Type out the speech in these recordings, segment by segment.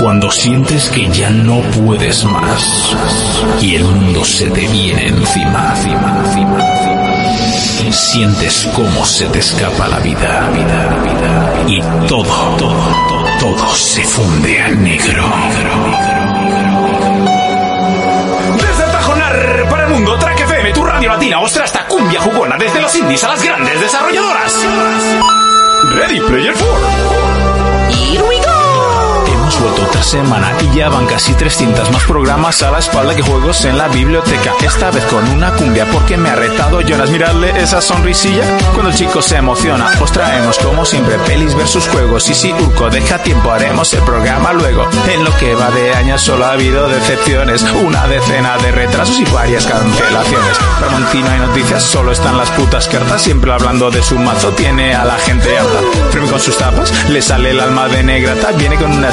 Cuando sientes que ya no puedes más y el mundo se te viene encima, encima, encima, encima. Sientes cómo se te escapa la vida, vida, vida, y todo, todo, todo, todo se funde a negro. Desde Tajonar para el mundo, Track FM, tu radio latina, ostra hasta cumbia jugona, desde los indies a las grandes desarrolladoras. Ready Player 4. Vuelto otra semana y ya van casi 300 más programas a la espalda que juegos en la biblioteca. Esta vez con una cumbia porque me ha retado Jonas. Miradle esa sonrisilla cuando el chico se emociona. Os traemos como siempre pelis versus juegos. Y si Urco deja tiempo haremos el programa luego. En lo que va de años solo ha habido decepciones. Una decena de retrasos y varias cancelaciones. Ramontino hay noticias, solo están las putas cartas. Siempre hablando de su mazo tiene a la gente harta. Firme con sus tapas, le sale el alma de negrata. Viene con una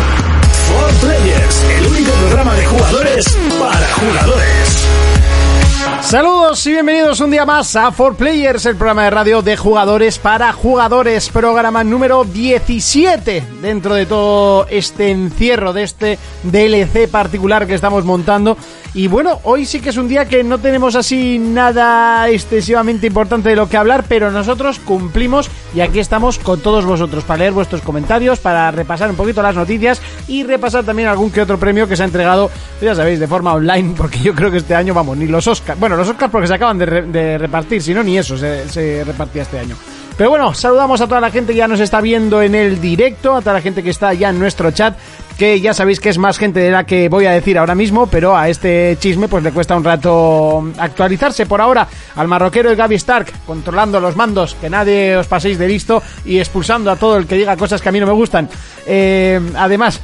For Players, el único programa de jugadores para jugadores. Saludos y bienvenidos un día más a 4Players, el programa de radio de jugadores para jugadores, programa número 17 dentro de todo este encierro, de este DLC particular que estamos montando. Y bueno, hoy sí que es un día que no tenemos así nada excesivamente importante de lo que hablar, pero nosotros cumplimos y aquí estamos con todos vosotros para leer vuestros comentarios, para repasar un poquito las noticias y repasar también algún que otro premio que se ha entregado, ya sabéis, de forma online, porque yo creo que este año, vamos, ni los Oscars, bueno, los Oscars porque se acaban de, re- de repartir, si no, ni eso se, se repartía este año. Pero bueno, saludamos a toda la gente que ya nos está viendo en el directo, a toda la gente que está ya en nuestro chat, que ya sabéis que es más gente de la que voy a decir ahora mismo, pero a este chisme pues le cuesta un rato actualizarse. Por ahora, al marroquero el Gaby Stark, controlando los mandos, que nadie os paséis de listo y expulsando a todo el que diga cosas que a mí no me gustan. Eh, además,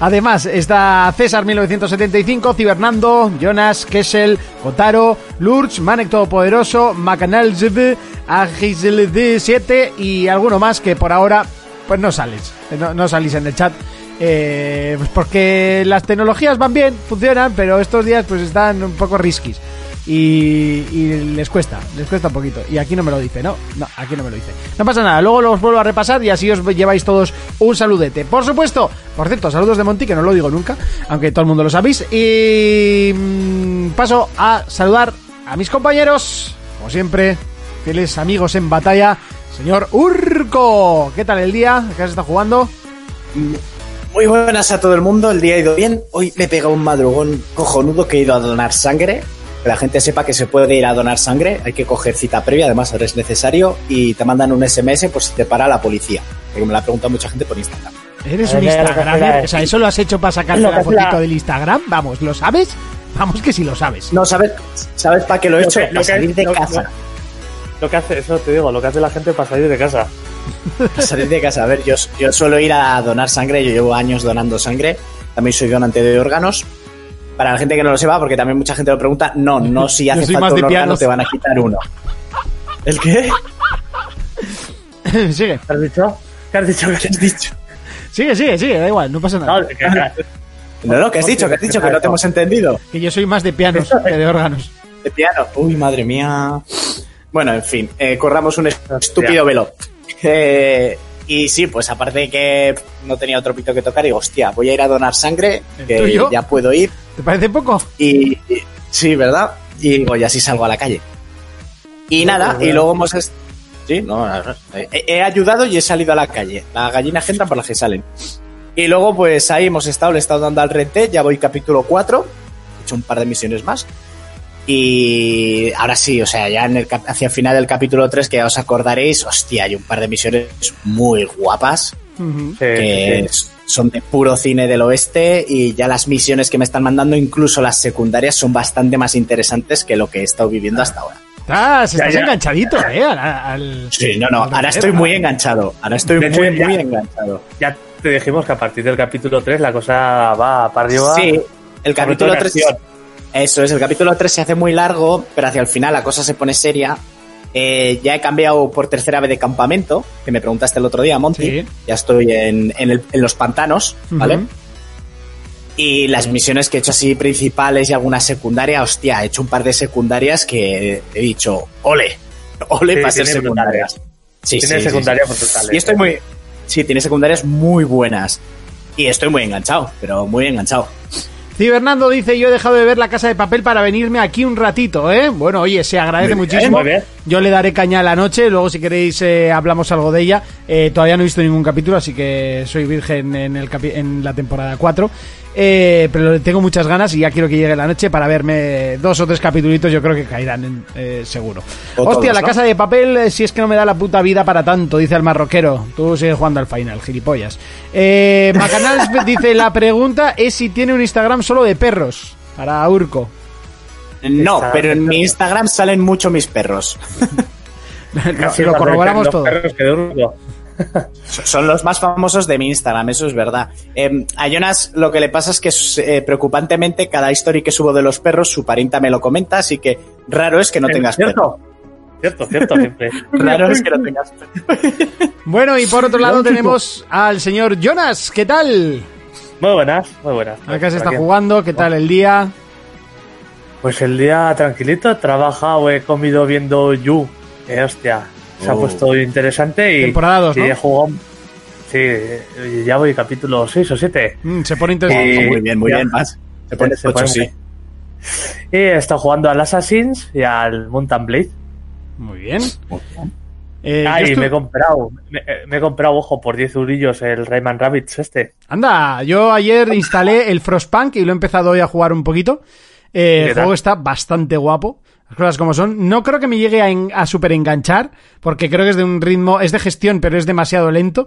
Además, está César 1975, Cibernando, Jonas, Kessel, Kotaro, Lurch, Manek Todopoderoso, Macanal ZB, Agisled 7 y alguno más que por ahora pues no sales, no, no salís en el chat. Eh, pues porque las tecnologías van bien, funcionan, pero estos días pues están un poco riskis. Y, y les cuesta, les cuesta un poquito. Y aquí no me lo dice, ¿no? No, aquí no me lo dice. No pasa nada, luego los vuelvo a repasar y así os lleváis todos un saludete. Por supuesto, por cierto, saludos de Monty, que no lo digo nunca, aunque todo el mundo lo sabéis. Y mm, paso a saludar a mis compañeros, como siempre, fieles amigos en batalla. Señor Urco, ¿qué tal el día? ¿Qué has estado jugando? Muy buenas a todo el mundo, el día ha ido bien. Hoy me he pegado un madrugón cojonudo que he ido a donar sangre. Que la gente sepa que se puede ir a donar sangre, hay que coger cita previa, además ahora es necesario, y te mandan un SMS por si te para la policía. Porque me lo ha preguntado mucha gente por Instagram. Eres un Instagramer, la- o sea, eso lo has hecho para sacarte Lo la la- fotito del Instagram, vamos, ¿lo sabes? Vamos que sí lo sabes. No, ¿sabes, ¿sabes para qué lo he Lo hecho? que- Para lo que- salir de lo- casa. Lo que hace, eso te digo, lo que hace la gente para salir de casa. Para salir de casa. A ver, yo, yo suelo ir a donar sangre, yo llevo años donando sangre. También soy donante de órganos. Para la gente que no lo sepa, porque también mucha gente lo pregunta, no, no si hace falta un órgano te van a quitar uno. ¿El qué? sigue, ¿Qué has dicho? ¿Qué has dicho? ¿Qué has dicho? sigue, sigue, sigue, da igual, no pasa nada. No, que- que- No, no, ¿qué has dicho? ¿Qué has dicho? Que no te hemos entendido. Que yo soy más de pianos que de órganos. De piano. Uy, madre mía. Bueno, en fin, eh, corramos un estúpido velo. Eh, y sí, pues aparte de que no tenía otro pito que tocar, digo, hostia, voy a ir a donar sangre, ¿El que ya puedo ir. ¿Te parece poco? Y, y- sí, ¿verdad? Y digo, ya sí salgo a la calle. Y nada, y luego hemos... Sí, no, he, he ayudado y he salido a la calle. La gallina entra por las que salen. Y luego, pues ahí hemos estado, le he estado dando al Dead, ya voy capítulo 4, he hecho un par de misiones más. Y ahora sí, o sea, ya en el, cap- hacia el final del capítulo 3, que ya os acordaréis, hostia, hay un par de misiones muy guapas que sí. son de puro cine del oeste y ya las misiones que me están mandando, incluso las secundarias, son bastante más interesantes que lo que he estado viviendo hasta ahora. Estás, estás ya. enganchadito, ¿eh? Al, al- Sí, no, no, ahora estoy muy enganchado. Ahora estoy hecho, muy, ya- muy enganchado. Ya te dijimos que a partir del capítulo 3 la cosa va para arriba. Sí, El capítulo todo en 3. Eso es, el capítulo 3 se hace muy largo, pero hacia el final la cosa se pone seria. Eh, ya he cambiado por tercera vez de campamento, que me preguntaste el otro día, Monty. Sí. Ya estoy en, en el- en los pantanos, ¿vale? Y las misiones que he hecho así principales y alguna secundaria, hostia, he hecho un par de secundarias que he dicho, ole, ole Sí, para ser secundarias. Sí, Tiene sí, secundarias brutales. Y estoy muy... Sí, tiene secundarias muy buenas. Y estoy muy enganchado, pero muy enganchado. Cibernando dice, yo he dejado de ver la casa de papel para venirme aquí un ratito, ¿eh? Bueno, oye, se agradece Muy muchísimo. bien. Yo le daré caña a la noche, luego si queréis eh, hablamos algo de ella. Eh, todavía no he visto ningún capítulo, así que soy virgen en, el capi- en la temporada 4. Eh, pero tengo muchas ganas y ya quiero que llegue la noche para verme dos o tres capítulos, yo creo que caerán en- eh, seguro. O Hostia, todos, la ¿no? casa de papel, eh, si es que no me da la puta vida para tanto, dice el marroquero. Tú sigues jugando al final, gilipollas. Eh, Macanals dice, la pregunta es si tiene un Instagram solo de perros. Para Urco. No, pero en mi Instagram salen mucho mis perros. Casi lo corroboramos los todo. perros que de Urco. Son los más famosos de mi Instagram, eso es verdad. Eh, a Jonas lo que le pasa es que eh, preocupantemente cada story que subo de los perros, su parienta me lo comenta, así que raro es que no tengas perro. Cierto, cierto, cierto, siempre. Raro es que no tengas perro. Bueno, y por otro lado tenemos al señor Jonas. ¿Qué tal? Muy buenas, muy buenas. Acá se está Aquí. jugando. ¿Qué tal el día? Pues el día tranquilito, he trabajado, he comido viendo You. Eh, hostia, se ha Oh. puesto interesante y, Temporada dos, y ¿no? he jugado. Sí, ya voy capítulo 6 o 7. Mm, se pone interesante. Muy bien, muy ya. bien, vas. Se pone Se ocho, pone- sí. Y he estado jugando al Assassins y al Mountain Blade. Muy bien. Eh, ah, me he comprado, me, me he comprado, ojo, por 10 eurillos el Rayman Rabbits este. Anda, yo ayer instalé el Frostpunk y lo he empezado hoy a jugar un poquito. Eh, ¿Qué el tal? juego está bastante guapo. Las cosas como son. No creo que me llegue a, en- a super enganchar, porque creo que es de un ritmo, es de gestión, pero es demasiado lento.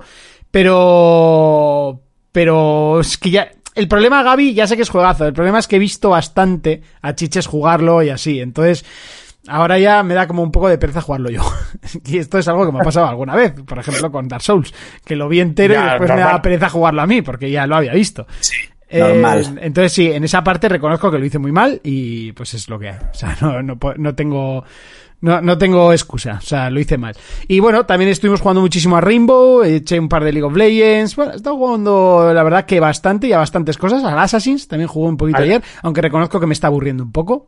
Pero, pero es que ya, el problema, Gaby, ya sé que es juegazo. El problema es que he visto bastante a chiches jugarlo y así. Entonces, ahora ya me da como un poco de pereza jugarlo yo. y esto es algo que me ha pasado alguna vez. Por ejemplo, con Dark Souls, que lo vi entero y después me daba pereza jugarlo a mí, porque ya lo había visto. Eh, normal. entonces sí, en esa parte reconozco que lo hice muy mal y pues es lo que hay. O sea, no, no, no tengo... No, no tengo excusa, o sea, lo hice mal. Y bueno, también estuvimos jugando muchísimo a Rainbow, eché un par de League of Legends, bueno, he estado jugando la verdad que bastante y a bastantes cosas. Al Assassin's también jugué un poquito ayer, aunque reconozco que me está aburriendo un poco.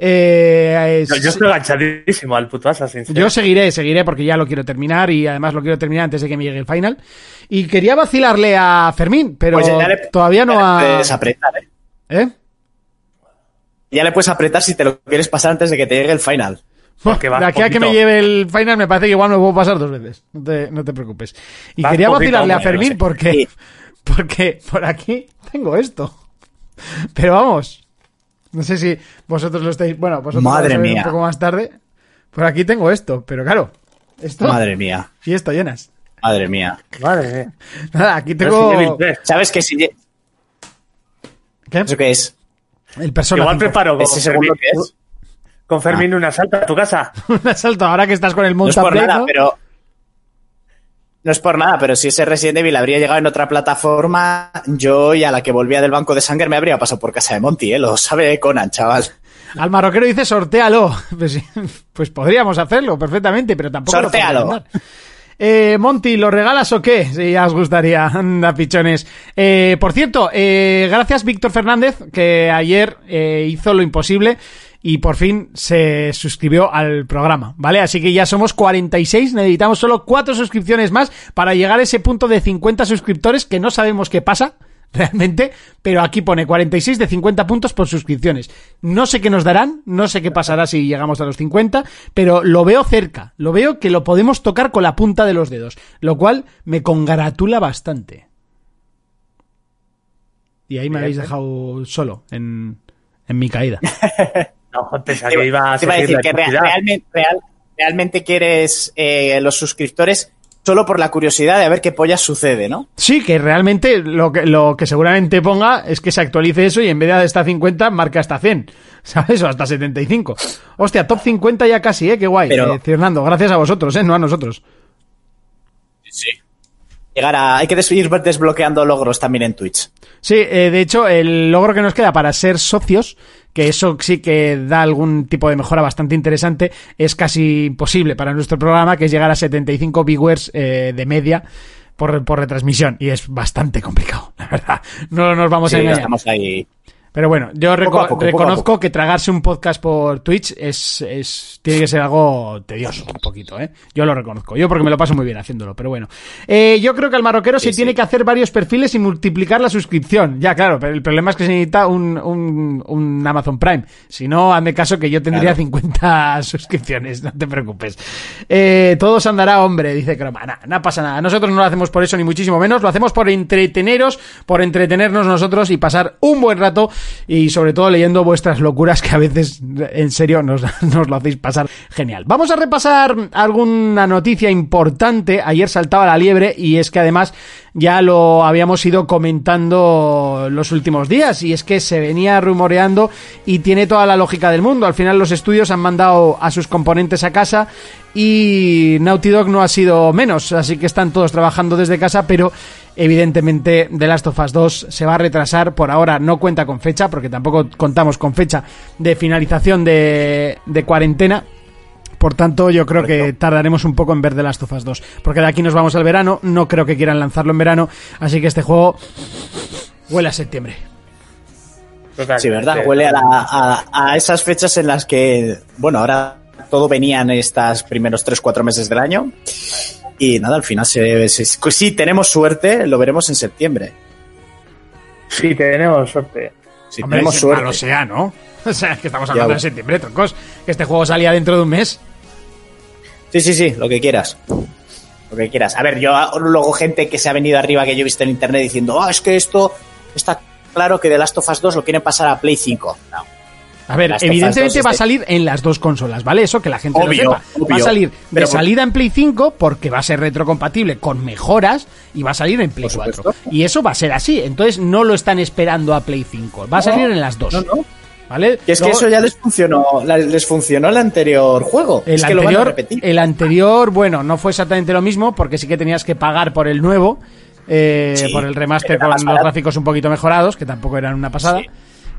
Eh, Yo, es- yo estoy enganchadísimo al puto Assassin's. yo seguiré, seguiré porque ya lo quiero terminar y además lo quiero terminar antes de que me llegue el final. Y quería vacilarle a Fermín, pero Pues le- todavía no ya le ha... puedes apretar, ¿eh? ¿Eh? Ya le puedes apretar si te lo quieres pasar antes de que te llegue el final. Porque vas de aquí a que me lleve el final me parece que igual me puedo pasar dos veces. No te, no te preocupes. Y Vas quería vacilarle a Fermín no sé. porque, Sí. porque por aquí tengo esto. Pero vamos. No sé si vosotros lo estáis. Bueno, vosotros Madre mía. un poco más tarde. Por aquí tengo esto, pero claro. Esto Madre mía, y esto llenas. madre mía. Madre mía. Nada, aquí tengo. 3. ¿Sabes que si... ¿Qué? ¿Eso qué es? El persona. Igual 5. preparo con ¿Ese segundo Fermín, qué es? con Fermín un asalto a tu casa. un asalto ahora que estás con el No es por nada, ¿no? pero... No es por nada, pero si ese Resident Evil habría llegado en otra plataforma, yo y a la que volvía del banco de sangre me habría pasado por casa de Monty, ¿eh? Lo sabe Conan, chaval. Al marroquero dice sortealo. Pues, pues podríamos hacerlo perfectamente, pero tampoco. lo Sortéalo. podría mandar. Eh, Monty, ¿lo regalas o qué? Si ya os gustaría. Anda, pichones. Eh, por cierto, eh, gracias Víctor Fernández, que ayer eh, hizo lo imposible y por fin se suscribió al programa, ¿vale? Así que ya somos 46, necesitamos solo 4 suscripciones más para llegar a ese punto de 50 suscriptores que no sabemos qué pasa realmente, pero aquí pone 46 de 50 puntos por suscripciones. No sé qué nos darán, no sé qué pasará si llegamos a los 50, pero lo veo cerca, lo veo que lo podemos tocar con la punta de los dedos, lo cual me congratula bastante. Y ahí me habéis dejado solo en, en mi caída. No, pensaba Te que iba a te iba a seguir decir la que realmente, real- realmente quieres eh, los suscriptores solo por la curiosidad de ver qué pollas sucede, ¿no? Sí, que realmente lo que, lo que seguramente ponga es que se actualice eso y en vez de hasta 50 marca hasta 100, ¿sabes? O hasta 75. Hostia, top 50 ya casi, ¿eh? Qué guay. Pero- Eh, Fernando, gracias a vosotros, ¿eh? No a nosotros. Sí. llegar a. Hay que ir desbloqueando logros también en Twitch. Sí, eh, de hecho, el logro que nos queda para ser socios, que eso sí que da algún tipo de mejora bastante interesante, es casi imposible para nuestro programa, que es llegar a 75 viewers eh, de media por, por retransmisión. Y es bastante complicado, la verdad. No nos vamos a engañar. estamos ahí. Pero bueno, yo reco- Poco poco, reconozco poco. que tragarse un podcast por Twitch es, es tiene que ser algo tedioso, un poquito, ¿eh? Yo lo reconozco. Yo porque me lo paso muy bien haciéndolo, pero bueno. Eh, yo creo que el marroquero se Sí, tiene sí. que hacer varios perfiles y multiplicar la suscripción. Ya, claro, pero el problema es que se necesita un, un, un Amazon Prime. Si no, hazme caso que yo tendría Claro. 50 suscripciones, no te preocupes. Eh, todo se andará, hombre, dice Croma. Nah, no pasa nada. Nosotros no lo hacemos por eso, ni muchísimo menos. Lo hacemos por entreteneros, por entretenernos nosotros y pasar un buen rato y sobre todo leyendo vuestras locuras que a veces, en serio, nos, nos lo hacéis pasar genial. Vamos a repasar alguna noticia importante. Ayer saltaba la liebre y es que además ya lo habíamos ido comentando los últimos días y es que se venía rumoreando y tiene toda la lógica del mundo. Al final los estudios han mandado a sus componentes a casa y Naughty Dog no ha sido menos, así que están todos trabajando desde casa, pero evidentemente The Last of Us 2 se va a retrasar, por ahora no cuenta con fecha, porque tampoco contamos con fecha de finalización de, de cuarentena, por tanto, yo creo que tardaremos un poco en ver The Last of Us 2. Porque de aquí nos vamos al verano. No creo que quieran lanzarlo en verano. Así que este juego huele a septiembre. Total, Sí, ¿verdad? sí. Huele a, la- a- a esas fechas en las que, bueno, ahora todo venía en estos primeros 3-4 meses del año. Y nada, al final, se, se- si tenemos suerte, lo veremos en septiembre. Sí, tenemos suerte. Si Hombre, tenemos si suerte. malo sea, ¿no? O sea, es que estamos hablando Ya, de septiembre, troncos. Que este juego salía dentro de un mes. Sí, sí, sí, lo que quieras. Lo que quieras. A ver, yo luego gente que se ha venido arriba que yo he visto en internet diciendo, ah, es que esto está claro que The Last of Us 2 lo quieren pasar a Play 5. No. A ver, Last evidentemente 2 va a este- salir en las dos consolas, ¿vale? Eso que la gente Obvio, lo sepa. Va a salir de salida en Play 5 porque va a ser retrocompatible con mejoras y va a salir en Play Por 4. supuesto. Y eso va a ser así. Entonces no lo están esperando a Play 5. Va a salir en las dos. No, no. ¿Vale? Es que eso ya les funcionó, les funcionó el anterior juego. El es que lo van a anterior, repetir. el anterior, bueno, no fue exactamente lo mismo porque sí que tenías que pagar por el nuevo, eh, Sí, por el remaster con los gráficos un poquito mejorados, que tampoco eran una pasada. Sí.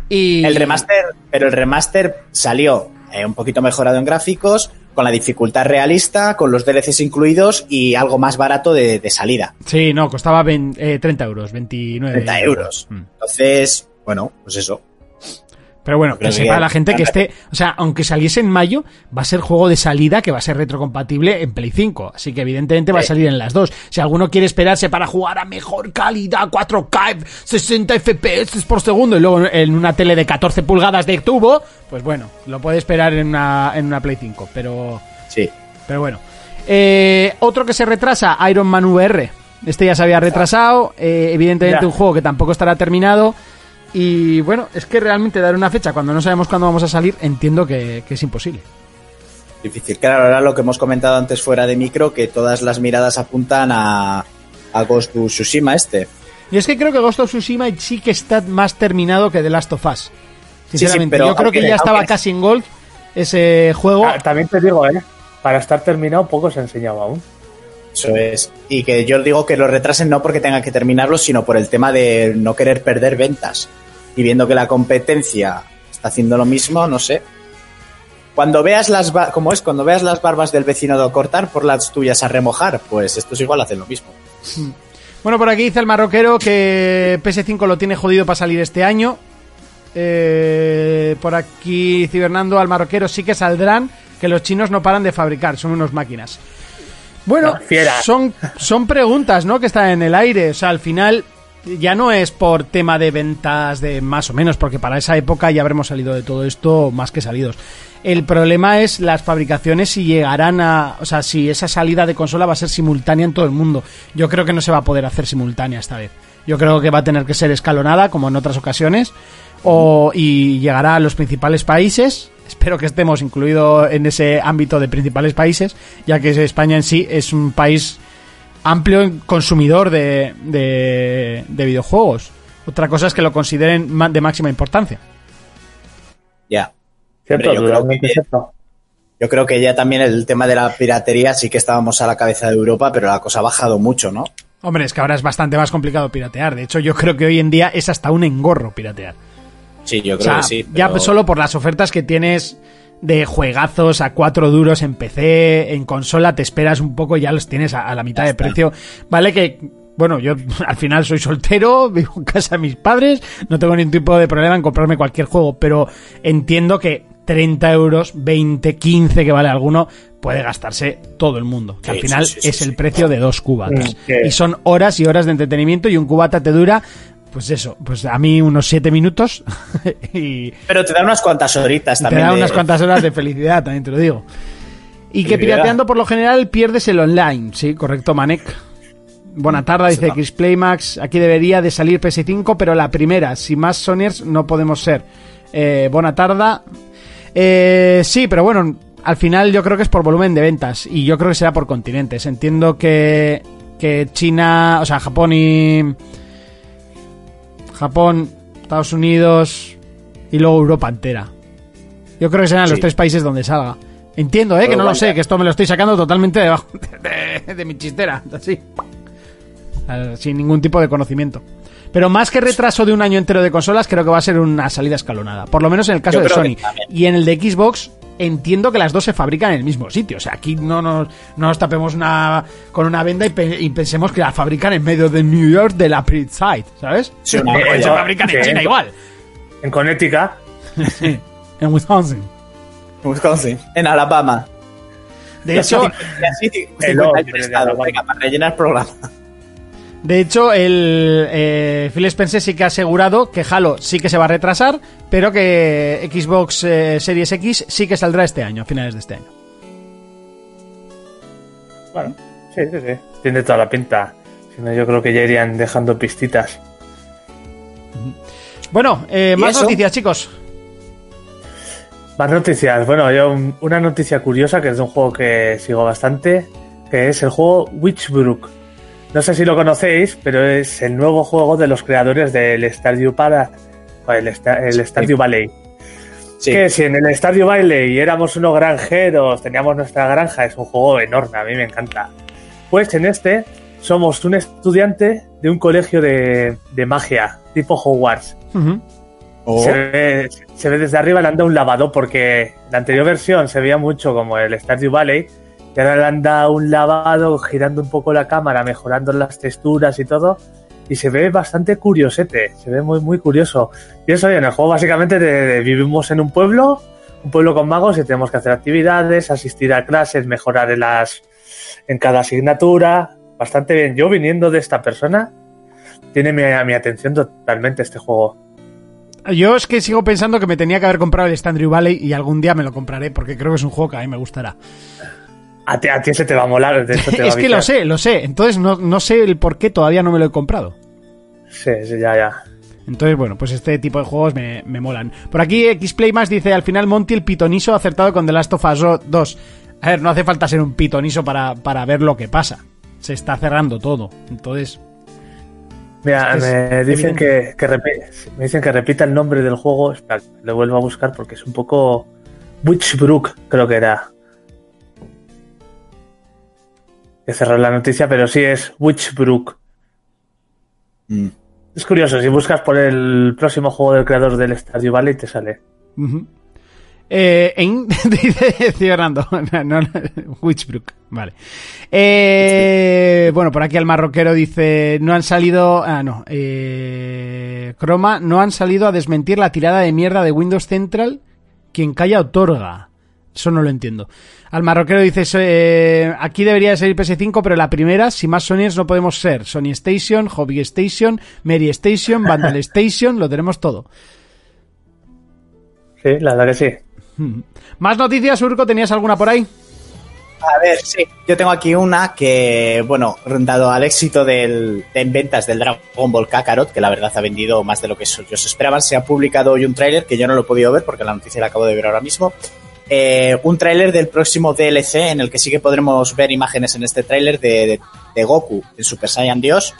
Y El remaster, pero el remaster salió eh, un poquito mejorado en gráficos, con la dificultad realista, con los DLCs incluidos y algo más barato de, de salida. Sí, no, costaba vein- eh, 30 euros, 29 30 euros. Mm. Entonces, bueno, pues eso. Pero bueno, que sepa ya- la gente que esté, o sea, aunque saliese en mayo, va a ser juego de salida que va a ser retrocompatible en Play 5. Así que evidentemente va a salir en las dos. Si alguno quiere esperarse para jugar a mejor calidad, 4K, 60 FPS por segundo y luego en una tele de 14 pulgadas de tubo, pues bueno, lo puede esperar en una, en una Play 5. Pero, Sí. pero bueno. Eh, otro que se retrasa, Iron Man VR. Este ya se había retrasado. eh, evidentemente Ya. un juego que tampoco estará terminado. Y bueno, es que realmente dar una fecha cuando no sabemos cuándo vamos a salir, entiendo que, que es imposible. Difícil. Claro, ahora lo que hemos comentado antes fuera de micro, que todas las miradas apuntan a, a Ghost of Tsushima este. Y es que creo que Ghost of Tsushima sí que está más terminado que The Last of Us. Sinceramente, pero yo creo que ya estaba aunque- casi en Gold ese juego. Ah, también te digo, ¿eh? Para estar terminado poco se ha enseñado aún. Eso es. Y que yo digo que lo retrasen no porque tengan que terminarlo, sino por el tema de no querer perder ventas. Y viendo que la competencia está haciendo lo mismo, no sé. Cuando veas las como es, cuando veas las barbas del vecino de cortar por las tuyas a remojar, pues estos igual hacen lo mismo. Bueno, por aquí dice el marroquero que PS5 lo tiene jodido para salir este año. Eh, por aquí Cibernando al marroquero sí que saldrán, que los chinos no paran de fabricar, son unos máquinas. Bueno, son, son preguntas, ¿no? Que están en el aire. O sea, al final ya no es por tema de ventas de más o menos, porque para esa época ya habremos salido de todo esto más que salidos. El problema es las fabricaciones si llegarán a... O sea, si esa salida de consola va a ser simultánea en todo el mundo. Yo creo que no se va a poder hacer simultánea esta vez. Yo creo que va a tener que ser escalonada, como en otras ocasiones, o, y llegará a los principales países. Espero que estemos incluidos en ese ámbito de principales países, ya que España en sí es un país amplio consumidor de, de, de videojuegos. Otra cosa es que lo consideren de máxima importancia. Ya. ¿Cierto? Hombre, yo creo que- cierto. Yo creo que ya también el tema de la piratería sí que estábamos a la cabeza de Europa, pero la cosa ha bajado mucho, ¿no? Hombre, es que ahora es bastante más complicado piratear. De hecho, yo creo que hoy en día es hasta un engorro piratear. Sí, yo O creo sea, que sí. ya solo por las ofertas que tienes de juegazos a cuatro duros en PC, en consola, te esperas un poco y ya los tienes a, a la mitad de precio. Vale que, bueno, yo al final soy soltero, vivo en casa de mis padres, no tengo ningún tipo de problema en comprarme cualquier juego, pero entiendo que 30 euros, 20, 15 que vale alguno, puede gastarse todo el mundo. Que Sí, al final sí, sí, sí, es el precio de dos cubatas. Mm. Y son horas y horas de entretenimiento y un cubata te dura, pues eso, pues a mí unos 7 minutos y, Pero te da unas cuantas horitas te también. da de- unas cuantas horas de felicidad, también te lo digo. Y que pirateando por lo general pierdes el online, sí, correcto, Manek. Buena tarde, dice. Chris Playmax. Aquí debería de salir PS5, pero la primera, si más Sonyers no podemos ser. Eh, buena tarde. Eh, sí, pero bueno, al final yo creo que es por volumen de ventas y yo creo que será por continentes. Entiendo que, que China, o sea, Japón y. Japón, Estados Unidos y luego Europa entera. Yo creo que serán los tres países donde salga. Entiendo, ¿eh? Que no lo sé, que esto me lo estoy sacando totalmente debajo de, de mi chistera, así. Sin ningún tipo de conocimiento. Pero más que retraso de un año entero de consolas, creo que va a ser una salida escalonada. Por lo menos en el caso de Sony. Y en el de Xbox, entiendo que las dos se fabrican en el mismo sitio. O sea, aquí no nos, no nos tapemos una, con una venda y, pe- y pensemos que la fabrican en medio de New York de la Side, ¿sabes? Sí, Porque joya. se fabrican en Sí. China igual. En Connecticut. En Wisconsin. Wisconsin, en Alabama. De hecho, así 50 El años hombre de de estado, Alabama. venga, para rellenar el programa. De hecho, el eh, Phil Spencer sí que ha asegurado que Halo sí que se va a retrasar, pero que Xbox eh, Series X sí que saldrá este año, a finales de este año. Bueno, sí, sí, sí. Tiene toda la pinta. Si no, yo creo que ya irían dejando pistitas. Bueno, eh, ¿Y más eso? noticias, chicos. Más noticias. Bueno, yo un- una noticia curiosa que es de un juego que sigo bastante, que es el juego Witchbrook. No sé si lo conocéis, pero es el nuevo juego de los creadores del Stardew para el, el Stardew Valley. Sí. Que si en el Stardew Valley éramos unos granjeros, teníamos nuestra granja, es un juego enorme, a mí me encanta. Pues en este somos un estudiante de un colegio de, de magia, tipo Hogwarts. Oh, Se, ve, se ve desde arriba, le han dado un lavado porque la anterior versión se veía mucho como el Stardew Valley y ahora le han dado un lavado girando un poco la cámara, mejorando las texturas y todo y se ve bastante curiosete, se ve muy muy curioso. Y eso, en el juego básicamente vivimos en un pueblo, un pueblo con magos y tenemos que hacer actividades, asistir a clases, mejorar en las en cada asignatura, bastante bien. Yo viniendo de esta persona tiene mi, mi atención totalmente este juego. Yo es que sigo pensando que me tenía que haber comprado el Stardew Valley y algún día me lo compraré porque creo que es un juego que a mí me gustará. A ti, a ti se te va a molar, te va es a que lo sé, lo sé. Entonces no, no sé el por qué todavía no me lo he comprado. Sí, sí, ya, ya. Entonces, bueno, pues este tipo de juegos me, me molan. Por aquí Xplay más dice, al final Monty el pitoniso acertado con The Last of Us 2. A ver, no hace falta ser un pitoniso para, para ver lo que pasa. Se está cerrando todo. Entonces, Mira, Es que me dicen que, me dicen que repita el nombre del juego. Espera, lo vuelvo a buscar porque es un poco Witchbrook, creo que era. He cerrar la noticia, pero sí es Witchbrook. mm. Es curioso, si buscas por el próximo juego del creador del Stardew Valley te sale. Eh, en, dice Fernando, no, no, no, Witchbrook, vale. Eh, bueno, por aquí el marroquero dice, no han salido, ah, no, eh, Chroma, no han salido a desmentir la tirada de mierda de Windows Central, quien calla otorga. Eso no lo entiendo. Al marroquero dice, eh, aquí debería de salir PS5, pero la primera, si más Sonyers no podemos ser. Sony Station, Hobby Station, Mary Station, Vandal Station, lo tenemos todo. Sí, la verdad que sí. ¿Más noticias, Urco? ¿Tenías alguna por ahí? A ver, sí. Yo tengo aquí una que, bueno, dado al éxito del, en ventas del Dragon Ball Kakarot, que la verdad ha vendido más de lo que ellos esperaban, se ha publicado hoy un tráiler que yo no lo he podido ver porque la noticia la acabo de ver ahora mismo. Eh, un tráiler del próximo DLC en el que sí que podremos ver imágenes en este tráiler de, de- Goku en Super Saiyan Dios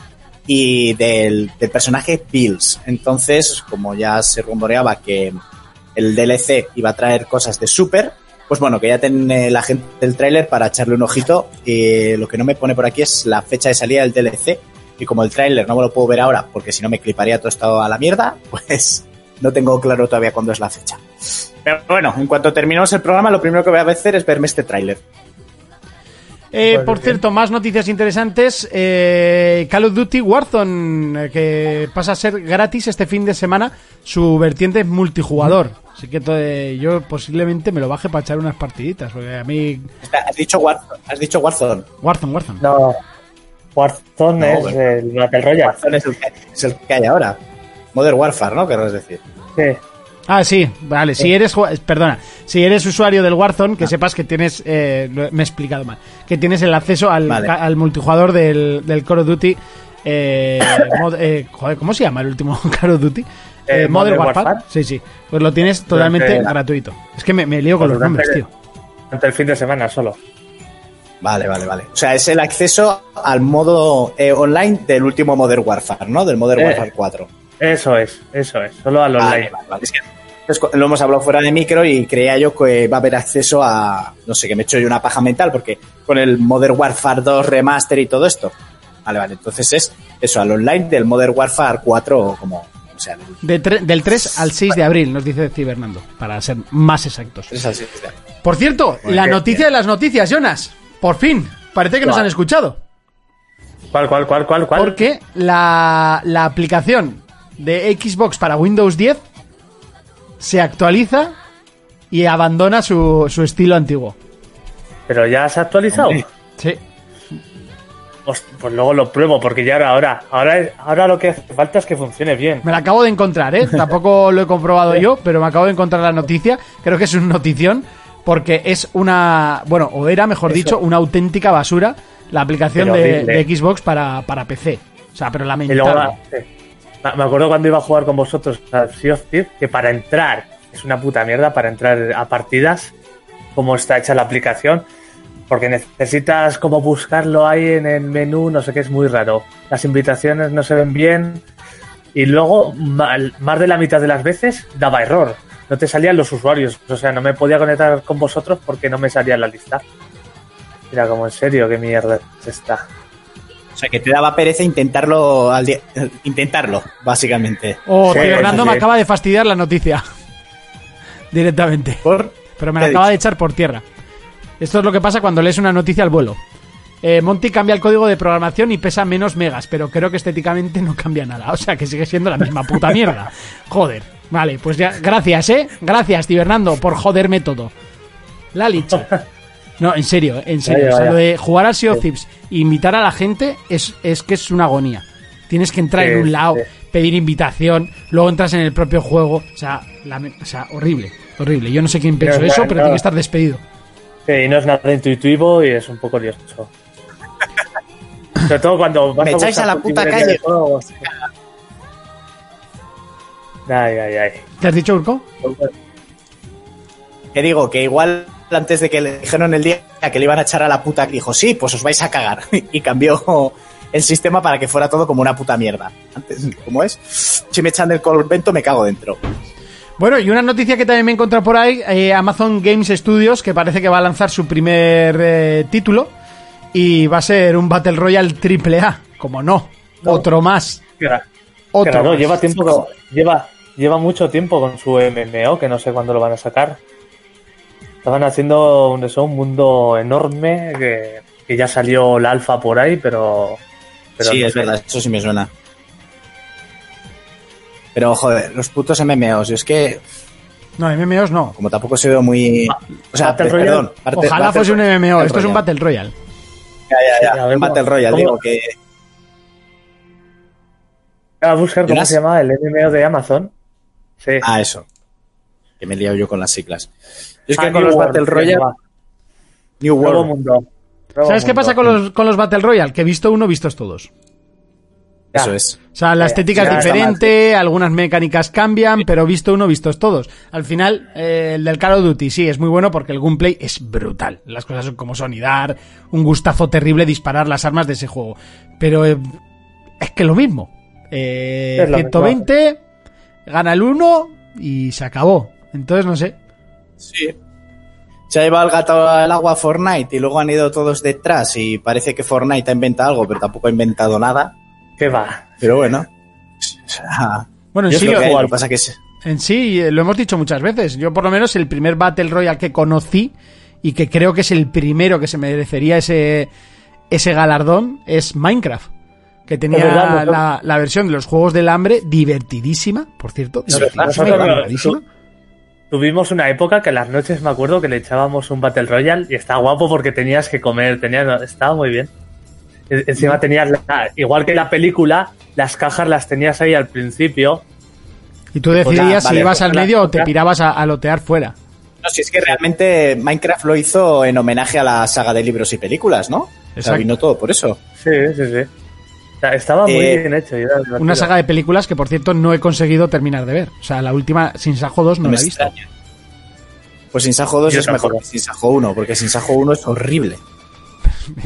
y del, personaje Bills. Entonces, como ya se rumoreaba que el DLC iba a traer cosas de Super, pues bueno, que ya tiene la gente del tráiler para echarle un ojito. Lo que no me pone por aquí es la fecha de salida del DLC, y como el tráiler no me lo puedo ver ahora porque si no me cliparía todo esto a la mierda, pues no tengo claro todavía cuándo es la fecha. Pero bueno, en cuanto terminemos el programa, lo primero que voy a hacer es verme este tráiler. Eh, por bien. cierto, más noticias interesantes. eh, Call of Duty Warzone, eh, que pasa a ser gratis este fin de semana, su vertiente multijugador. Así que eh, yo posiblemente me lo baje para echar unas partiditas, porque a mí... Has dicho Warzone. Has dicho Warzone. Warzone, Warzone. No. Warzone No, es bueno. el Battle Royale. Warzone es el, que, es el que hay ahora. Modern Warfare, ¿no? Querrás decir. Sí. Ah, sí, vale. Si eres, ju- perdona, si eres usuario del Warzone, que sepas que tienes, eh, me he explicado mal, que tienes el acceso al, Vale. ca- al multijugador del, del Call of Duty. Eh, mod- eh, joder, ¿cómo se llama el último Call of Duty? Eh, Eh, Modern Modern Warfare. Warfare. Sí, sí. Pues lo tienes totalmente Durante- gratuito. Es que me, me lío con Pues los nombres, tío. Durante el fin de semana solo. Vale, vale, vale. O sea, es el acceso al modo eh, online del último Modern Warfare, ¿no? Del Modern Eh. Warfare 4. Eso es, eso es. Solo al Vale, online. vale, vale. Es que lo hemos hablado fuera de micro y creía yo que va a haber acceso a, no sé, que me he hecho yo una paja mental porque con el Modern Warfare 2 remaster y todo esto. Vale, vale. Entonces es eso, al online del Modern Warfare 4 o como, o sea, del De tre- del 3 al 6 de abril, nos dice Cibernando, para ser más exactos. Por cierto, la bien, noticia de las noticias, Jonas. Por fin. Parece que nos han escuchado. ¿Cuál, cuál, cuál, cuál, cuál? Porque la, la aplicación de Xbox para Windows 10 se actualiza y abandona su, su estilo antiguo. Pero ya se ha actualizado. Sí. Pues, pues luego lo pruebo, porque ya ahora, ahora, ahora, ahora lo que hace falta es que funcione bien. Me la acabo de encontrar, ¿eh? Tampoco lo he comprobado yo, pero me acabo de encontrar la noticia. Creo que es una notición porque es una... Bueno, o era, mejor Eso. dicho, una auténtica basura la aplicación de, Xbox para, para PC. O sea, pero Y luego, lamentable. sí. Me me acuerdo cuando iba a jugar con vosotros al Sea of Thieves, que para entrar, es una puta mierda, para entrar a partidas, como está hecha la aplicación, porque necesitas como buscarlo ahí en el menú, no sé qué, es muy raro. Las invitaciones no se ven bien y luego más de la mitad de las veces daba error. No te salían los usuarios, o sea, no me podía conectar con vosotros porque no me salía la lista. Mira, como en serio, qué mierda es esta. O sea, que te daba pereza intentarlo al día- intentarlo, básicamente. Oh, Sí, sí, me acaba de fastidiar la noticia. Directamente. Por Pero me ¿Qué la acaba de echar por tierra. Esto es lo que pasa cuando lees una noticia al vuelo. Eh, Monty cambia el código de programación y pesa menos megas, pero creo que estéticamente no cambia nada. O sea, que sigue siendo la misma puta mierda. Joder. Vale, pues ya, gracias, ¿eh? Gracias, tío Hernando, por joderme todo. La licha. No, en serio, en serio. Vaya, O sea, vaya. lo de jugar al Sea of Thieves e invitar a la gente es, es que es una agonía. Tienes que entrar Sí, en un lado, sí. pedir invitación, luego entras en el propio juego. O sea, la- o sea horrible, horrible. Yo no sé quién Pero pensó es eso, pero tiene que estar despedido. Sí, y no es nada intuitivo y es un poco lioso. Sobre todo cuando vas Me echáis a la puta calle. Ay, ay, ay. ¿Te has dicho, Urco? Que digo, que igual antes de que le dijeron el día que le iban a echar a la puta, dijo, sí, pues os vais a cagar. Y cambió el sistema para que fuera todo como una puta mierda. Antes, ¿cómo es? Si me echan del convento, me cago dentro. Bueno, y una noticia que también me he encontrado por ahí, eh, Amazon Games Studios, que parece que va a lanzar su primer eh, título y va a ser un Battle Royale triple A, como no, No. otro más, qué otro más. lleva tiempo lleva lleva mucho tiempo con su MMO que no sé cuándo lo van a sacar. Estaban haciendo un, eso, un mundo enorme que, que ya salió la alfa por ahí, pero, pero sí, no es sé. verdad, eso sí me suena. Pero, joder, los putos MMOs, es que, No, MMOs no. como tampoco he sido muy... O sea, Battle pe- Royale. perdón. Battle- Ojalá Battle- fuese un MMO, Battle esto es un. Battle Royale. Ya, ya, ya, un Battle Royale, ¿cómo- digo que... A buscar cómo se llama el MMO de Amazon. Sí. Ah, eso. Que me he liado yo con las siglas. Yo es que Ah, con New los World, Battle Royale... New Nuevo World. mundo. Nuevo ¿Sabes qué pasa con los, con los Battle Royale? Que visto uno, vistos todos. Ya. Eso es. O sea, la estética ya es diferente, algunas mecánicas cambian, pero visto uno, vistos todos. Al final, eh, el del Call of Duty sí es muy bueno porque el gameplay es brutal. Las cosas son como son y dar un gustazo terrible disparar las armas de ese juego. Pero eh, es que lo mismo. Eh, Es lo 120, gana el 1 y se acabó. Entonces, no sé. Sí. Se ha llevado el gato al agua Fortnite y luego han ido todos detrás y parece que Fortnite ha inventado algo, pero tampoco ha inventado nada. ¿Qué va? Pero bueno. o sea, Bueno, sí, creo lo, que lo pasa que es... en sí, eh, lo hemos dicho muchas veces. Yo, por lo menos, el primer Battle Royale que conocí y que creo que es el primero que se merecería ese, ese galardón es Minecraft. Que tenía la, la versión de los Juegos del Hambre divertidísima, por cierto. Divertidísima. Tuvimos una época que las noches me acuerdo que le echábamos un Battle Royale y estaba guapo porque tenías que comer, tenías, estaba muy bien. E- Encima tenías, la- igual que la película, las cajas las tenías ahí al principio. Y tú decidías Pues, si vale, ibas al pues, medio o te pirabas a, a lotear fuera. No, si es que realmente Minecraft lo hizo en homenaje a la saga de libros y películas, ¿no? O sea, Exacto. vino todo por eso. Sí, sí, sí. Estaba muy Eh, bien hecho. y era divertido. Una saga de películas que, por cierto, no he conseguido terminar de ver. O sea, la última, Sin Sajo 2, no la he visto. extraña. Pues Sin Sajo 2 Yo es mejor que Sin Sajo 1, porque Sin Sajo 1 es horrible.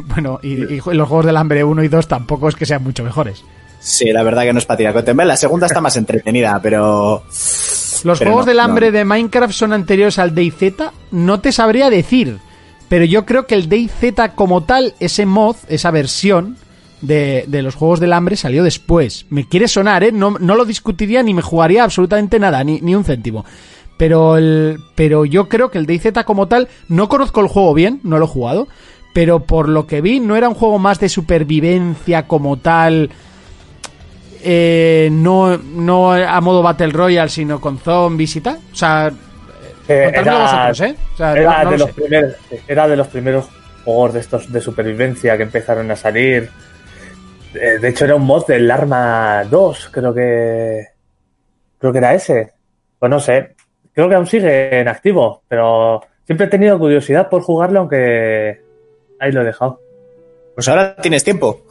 Bueno, y, y los Juegos del Hambre 1 y 2 tampoco es que sean mucho mejores. Sí, la verdad que no es para tirar. La segunda está más entretenida, pero... Los Pero Juegos no, del Hambre no. de Minecraft son anteriores al DayZ. No te sabría decir. Pero yo creo que el DayZ como tal, ese mod, esa versión de, de los Juegos del Hambre salió después. Me quiere sonar, ¿eh? No, no lo discutiría ni me jugaría absolutamente nada, ni, ni un céntimo. Pero, el, pero yo creo que el DayZ como tal, no conozco el juego bien, no lo he jugado. Pero por lo que vi, no era un juego más de supervivencia como tal. eh, no, no a modo Battle Royale, sino con zombies y tal. O sea, Eh, contádmelo vosotros, ¿eh? O sea, era, no- no de lo los primeros, era de los primeros juegos de estos de supervivencia que empezaron a salir. Eh, De hecho, era un mod del Arma 2, creo que. Creo que era ese. Pues no sé. Creo que aún sigue en activo, pero siempre he tenido curiosidad por jugarlo, aunque ahí lo he dejado. Pues ahora tienes tiempo.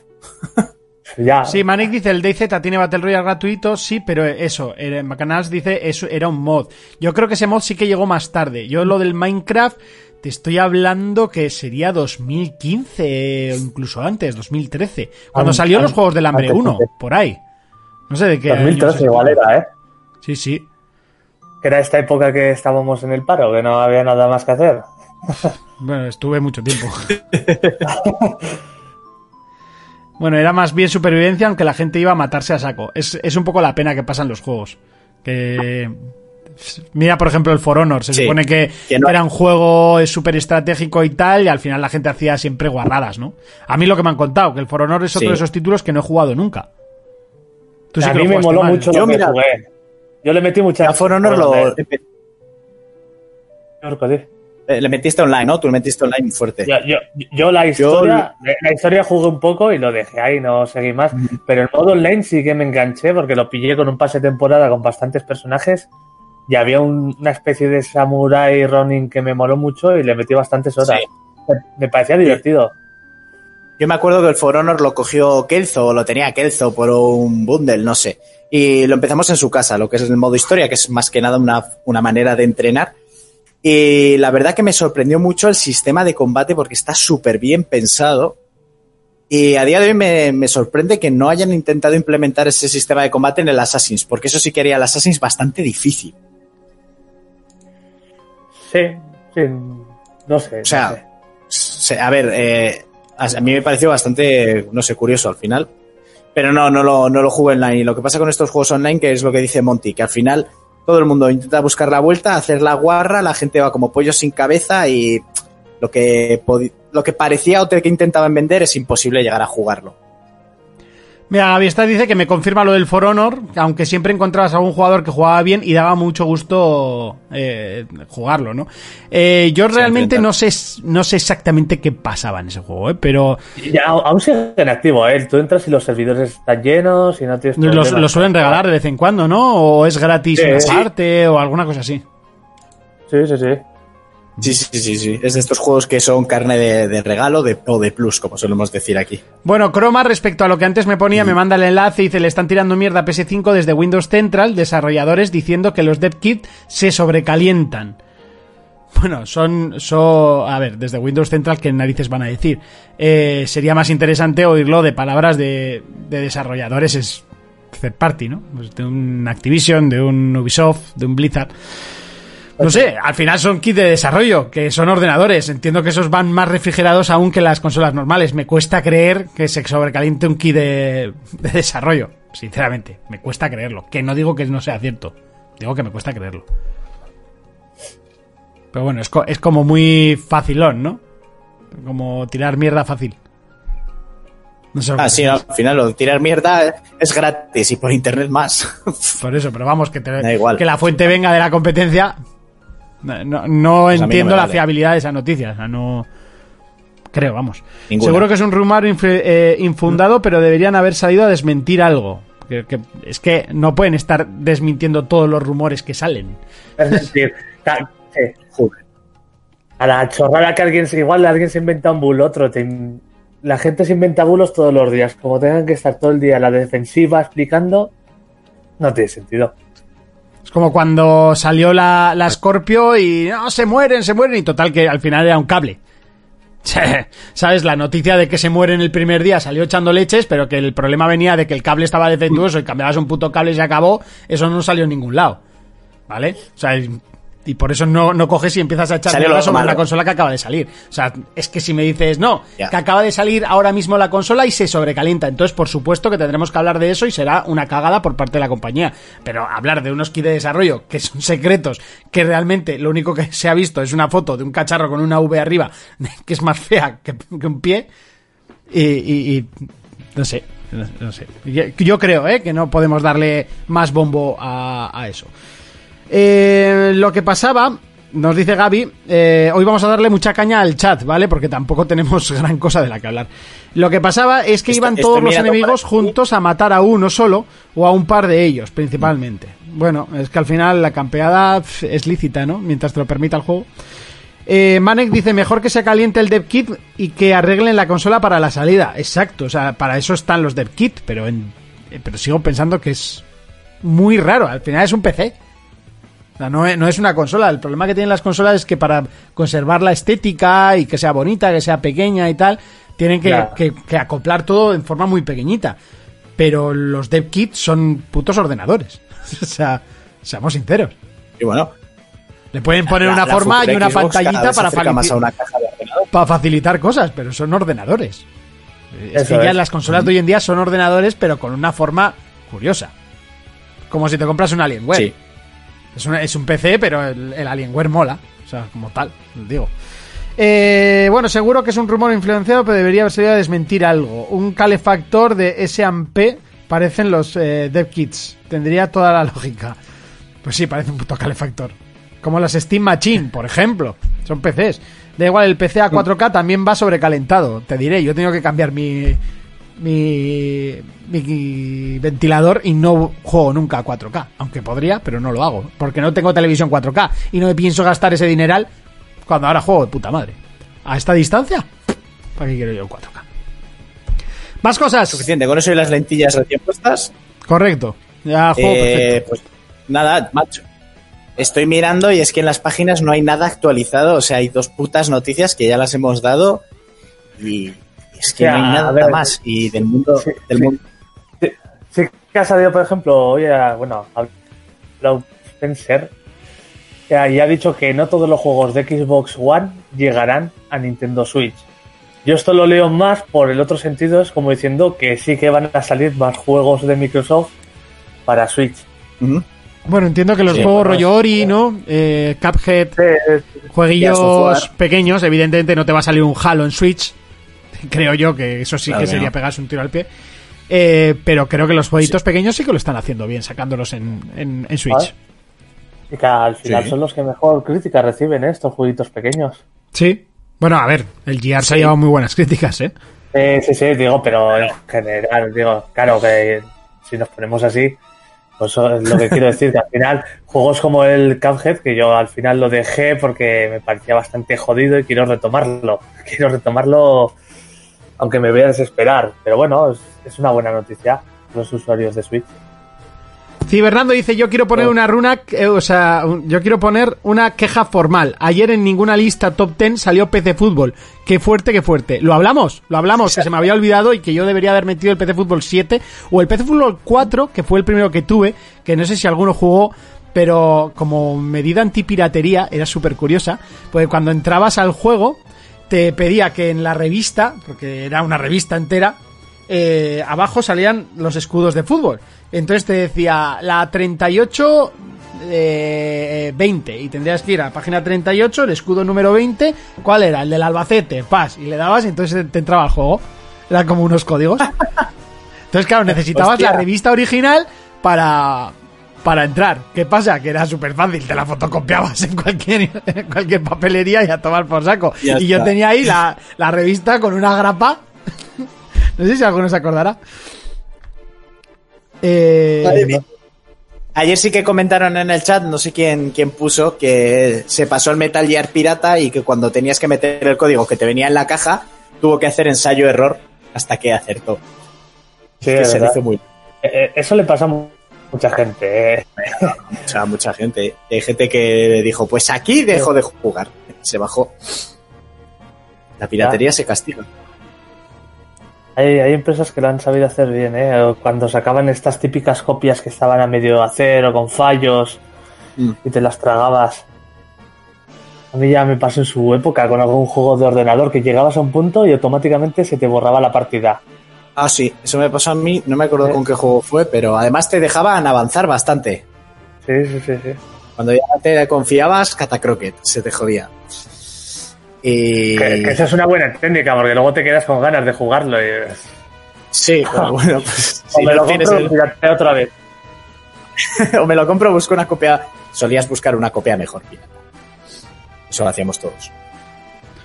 Ya. Sí, Manic dice el DayZ tiene Battle Royale gratuito, sí, pero eso, eh, Bacanals dice eso era un mod. Yo creo que ese mod sí que llegó más tarde. Yo lo del Minecraft te estoy hablando que sería 2015 o incluso antes, 2013, cuando An- salió an- los Juegos del Hambre antes, 1, antes. por ahí. No sé de qué. año 2013 es igual era, ¿eh? Sí, sí. Que era esta época que estábamos en el paro, que no había nada más que hacer. Bueno, estuve mucho tiempo. bueno, era más bien supervivencia, aunque la gente iba a matarse a saco. Es, es un poco la pena que pasan los juegos. Que. Mira, por ejemplo, el For Honor. Se Sí, supone que, que no- era un juego súper estratégico y tal, y al final la gente hacía siempre guarradas, ¿no? A mí lo que me han contado, que el For Honor es otro Sí. de esos títulos que no he jugado nunca. Tú sí a que mí lo me moló mal. mucho Yo, lo que mira- jugué. Yo le metí mucha. A For Honor lo... Di. eh, Le metiste online, ¿no? Tú le metiste online fuerte. Yo, yo, yo la historia, la historia jugué un poco y lo dejé ahí, no seguí más. Pero el modo online sí que me enganché porque lo pillé con un pase de temporada con bastantes personajes y había un- una especie de samurai running que me moló mucho y le metí bastantes horas. Sí. Me, me parecía divertido. Yo me acuerdo que el For Honor lo cogió Kelzo, o lo tenía Kelzo por un bundle, no sé. Y lo empezamos en su casa, lo que es el modo historia, que es más que nada una, una manera de entrenar. Y la verdad que me sorprendió mucho el sistema de combate porque está súper bien pensado. Y a día de hoy me, me sorprende que no hayan intentado implementar ese sistema de combate en el Assassin's, porque eso sí que haría el Assassin's bastante difícil. Sí, sí, no sé. O sea, no sé. se- a ver, eh, a mí me pareció bastante, no sé, curioso al final. Pero no, no lo, no lo jugué online. Y lo que pasa con estos juegos online, que es lo que dice Monty, que al final todo el mundo intenta buscar la vuelta, hacer la guarra, la gente va como pollo sin cabeza y lo que, lo que parecía o que intentaban vender es imposible llegar a jugarlo. Mira, Gaviesta dice que me confirma lo del For Honor, aunque siempre encontrabas a algún jugador que jugaba bien y daba mucho gusto eh, jugarlo, ¿no? Eh, yo realmente no sé, no sé exactamente qué pasaba en ese juego, ¿eh? pero Ya, aún sigue en activo, ¿eh? Tú entras y los servidores están llenos y no tienes lo, problemas. lo suelen regalar de vez en cuando, ¿no? O es gratis Sí, una sí. parte o alguna cosa así. Sí, sí, sí. Sí, sí, sí, sí. Es de estos juegos que son carne de, de regalo de, o de plus, como solemos decir aquí. Bueno, Croma, respecto a lo que antes me ponía, me manda el enlace y dice, le están tirando mierda a PS5 desde Windows Central, desarrolladores diciendo que los DevKit se sobrecalientan. Bueno, son, son, a ver, desde Windows Central, ¿qué narices van a decir? Eh, sería más interesante oírlo de palabras de, de desarrolladores, es third party, ¿no? Pues de un Activision, de un Ubisoft, de un Blizzard. No sé, al final son kits de desarrollo, que son ordenadores. Entiendo que esos van más refrigerados aún que las consolas normales. Me cuesta creer que se sobrecaliente un kit de, de desarrollo, sinceramente. Me cuesta creerlo. Que no digo que no sea cierto. Digo que me cuesta creerlo. Pero bueno, es, co- es como muy facilón, ¿no? Como tirar mierda fácil. No sé Ah, sí, al final lo de tirar mierda es gratis y por internet más. Por eso, pero vamos, que, te- Da igual. que la fuente venga de la competencia. No, Pues no entiendo la vale. fiabilidad de esa noticia. O sea, no. Creo, vamos. Ninguna. Seguro que es un rumor inf- eh, infundado, pero deberían haber salido a desmentir algo. Que- que- es que no pueden estar desmintiendo todos los rumores que salen. A la chorrada que alguien se igual alguien se inventa un bulo, otro te la gente se inventa bulos todos los días, como tengan que estar todo el día a la defensiva explicando, no tiene sentido. Como cuando salió la, la Scorpio y no, se mueren, se mueren. Y total, que al final era un cable. ¿Sabes? La noticia de que se mueren el primer día salió echando leches, pero que el problema venía de que el cable estaba defectuoso y cambiabas un puto cable y se acabó. Eso no salió en ningún lado. ¿Vale? O sea, y, por eso no, no coges y empiezas a echar mierda lo sobre malo. una consola que acaba de salir. O sea, es que si me dices, no, que acaba de salir ahora mismo la consola y se sobrecalienta. Entonces, por supuesto que tendremos que hablar de eso y será una cagada por parte de la compañía. Pero hablar de unos kits de desarrollo que son secretos, que realmente lo único que se ha visto es una foto de un cacharro con una V arriba, que es más fea que, que un pie, y, y- y no sé, no, no sé. Yo, yo creo ¿eh? que no podemos darle más bombo a, a eso. Eh, lo que pasaba, nos dice Gaby, eh, hoy vamos a darle mucha caña al chat, ¿vale? Porque tampoco tenemos gran cosa de la que hablar. Lo que pasaba es que Estoy- iban estoy todos los enemigos para juntos a matar a uno solo o a un par de ellos, principalmente. Bueno, es que al final la campeada es lícita, ¿no? Mientras te lo permita el juego. Eh, Manek dice, mejor que se caliente el dev kit y que arreglen la consola para la salida. Exacto, o sea, para eso están los dev kit, pero, en, eh, pero sigo pensando que es muy raro. Al final es un PC. O sea, no, es, no es una consola. El problema que tienen las consolas es que para conservar la estética y que sea bonita, que sea pequeña y tal, tienen que, Claro. que- que acoplar todo en forma muy pequeñita. Pero los dev kits son putos ordenadores. o sea, seamos sinceros. Y bueno, Le pueden poner la- una la forma y una Xbox pantallita para, acerca más facili- a una caja de ordenador. para facilitar cosas, pero son ordenadores. Es Eso que ya es. las consolas de hoy en día son ordenadores, pero con una forma curiosa. Como si te compras un Alienware. Sí. Es, es un PC, pero el, Alienware mola. O sea, como tal, digo. Eh, bueno, seguro que es un rumor influenciado, pero debería a desmentir algo. Un calefactor de S&P parecen los eh, dev kits. Tendría toda la lógica. Pues sí, parece un puto calefactor. Como las Steam Machine, por ejemplo. Son PCs. Da igual, el PC a 4K también va sobrecalentado. Te diré, yo he tenido que cambiar mi, mi, mi ventilador y no juego nunca a 4K. Aunque podría, pero no lo hago. Porque no tengo televisión 4K. Y no me pienso gastar ese dineral cuando ahora juego de puta madre. A esta distancia, ¿para qué quiero yo 4K? Más cosas. Suficiente, con eso y las lentillas recién puestas. Correcto. Ya juego eh, perfecto. pues nada, macho. Estoy mirando y es que en las páginas no hay nada actualizado. O sea, hay dos putas noticias que ya las hemos dado y es que Ya, no hay a nada ver. más. Y del mundo, Sí, del sí. mundo Sí, sí que ha salido, por ejemplo, hoy, a- bueno, ha hablado Spencer y ha dicho que no todos los juegos de Xbox One llegarán a Nintendo Switch. Yo esto lo leo más por el otro sentido, es como diciendo que sí que van a salir más juegos de Microsoft para Switch. Bueno, entiendo que los Sí, juegos bueno, rollo Ori, ¿no? Eh, Cuphead, Eh, jueguillos pequeños, evidentemente no te va a salir un Halo en Switch. Creo yo que eso sí Claro que que sería no. pegarse un tiro al pie. Eh, pero creo que los jueguitos pequeños sí que lo están haciendo bien, sacándolos en, en- en Switch. Vale. y que al final Sí. son los que mejor críticas reciben, ¿eh? estos jueguitos pequeños. Sí. Bueno, a ver, el GR se ha llevado muy buenas críticas, ¿eh? Eh, sí, sí, digo, pero en general, digo, claro que si nos ponemos así, pues eso es lo que quiero decir, que al final, juegos como el Cuphead, que yo al final lo dejé porque me parecía bastante jodido y quiero retomarlo. Quiero retomarlo, aunque me voy a desesperar. Pero bueno, es, es una buena noticia los usuarios de Switch. Cibernando dice, yo quiero poner Oh. una runa, eh, o sea, yo quiero poner una queja formal. Ayer en ninguna lista top 10 salió PC Fútbol. Qué fuerte, qué fuerte. Lo hablamos, lo hablamos, que se me había olvidado y que yo debería haber metido el PC Fútbol 7 o el PC Fútbol 4, que fue el primero que tuve, que no sé si alguno jugó pero como medida antipiratería era súper curiosa, pues cuando entrabas al juego te pedía que en la revista, porque era una revista entera, eh, abajo salían los escudos de fútbol. Entonces te decía la 38 eh, 20 y tendrías que ir a la página 38, el escudo número 20, ¿cuál era? El del Albacete, pas, y le dabas y entonces te entraba al juego. Eran como unos códigos. Entonces, claro, necesitabas Hostia. la revista original para, para entrar. ¿Qué pasa? Que era súper fácil, te la fotocopiabas en cualquier, en cualquier papelería y a tomar por saco. Ya y yo tenía ahí la, la revista con una grapa. no sé si alguno se acordará. Eh, mía. Ayer sí que comentaron en el chat, no sé quién, quién puso, que se pasó el Metal Gear pirata y que cuando tenías que meter el código que te venía en la caja, tuvo que hacer ensayo-error hasta que acertó. Sí, que es se hizo muy Eh, eh, Eso le pasa mucha gente. eh. mucha, mucha gente. Hay gente que dijo, pues aquí dejo de jugar. Se bajó. La piratería se castiga. Hay, hay empresas que lo han sabido hacer bien, ¿eh? Cuando sacaban estas típicas copias que estaban a medio hacer o con fallos Mm. y te las tragabas. A mí ya me pasó en su época con algún juego de ordenador que llegabas a un punto y automáticamente se te borraba la partida. Ah, sí, eso me pasó a mí, no me acuerdo ¿Eh? con qué juego fue, pero además te dejaban avanzar bastante. Sí, sí, sí, sí. Cuando ya te confiabas, Catacroquet, se te jodía. Y... Que, que esa es una buena técnica porque luego te quedas con ganas de jugarlo. Y... Sí, pero bueno, pues o si me no lo tienes compro el- otra vez. o me lo compro, busco una copia. Solías buscar una copia mejor, pirata. Eso lo hacíamos todos.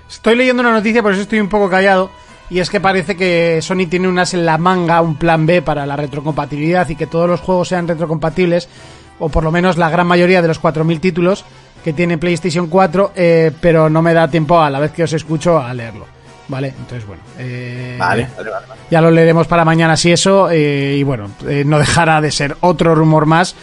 Estoy leyendo una noticia, por eso estoy un poco callado. Y es que parece que Sony tiene unas en la manga, un plan B para la retrocompatibilidad y que todos los juegos sean retrocompatibles, o por lo menos la gran mayoría de los 4.000 títulos que tiene PlayStation 4, eh, pero no me da tiempo a la vez que os escucho a leerlo. ¿Vale? Entonces, bueno. eh, Vale, vale, vale. vale. ya lo leeremos para mañana si eso. eh, y bueno, eh, no dejará de ser otro rumor más.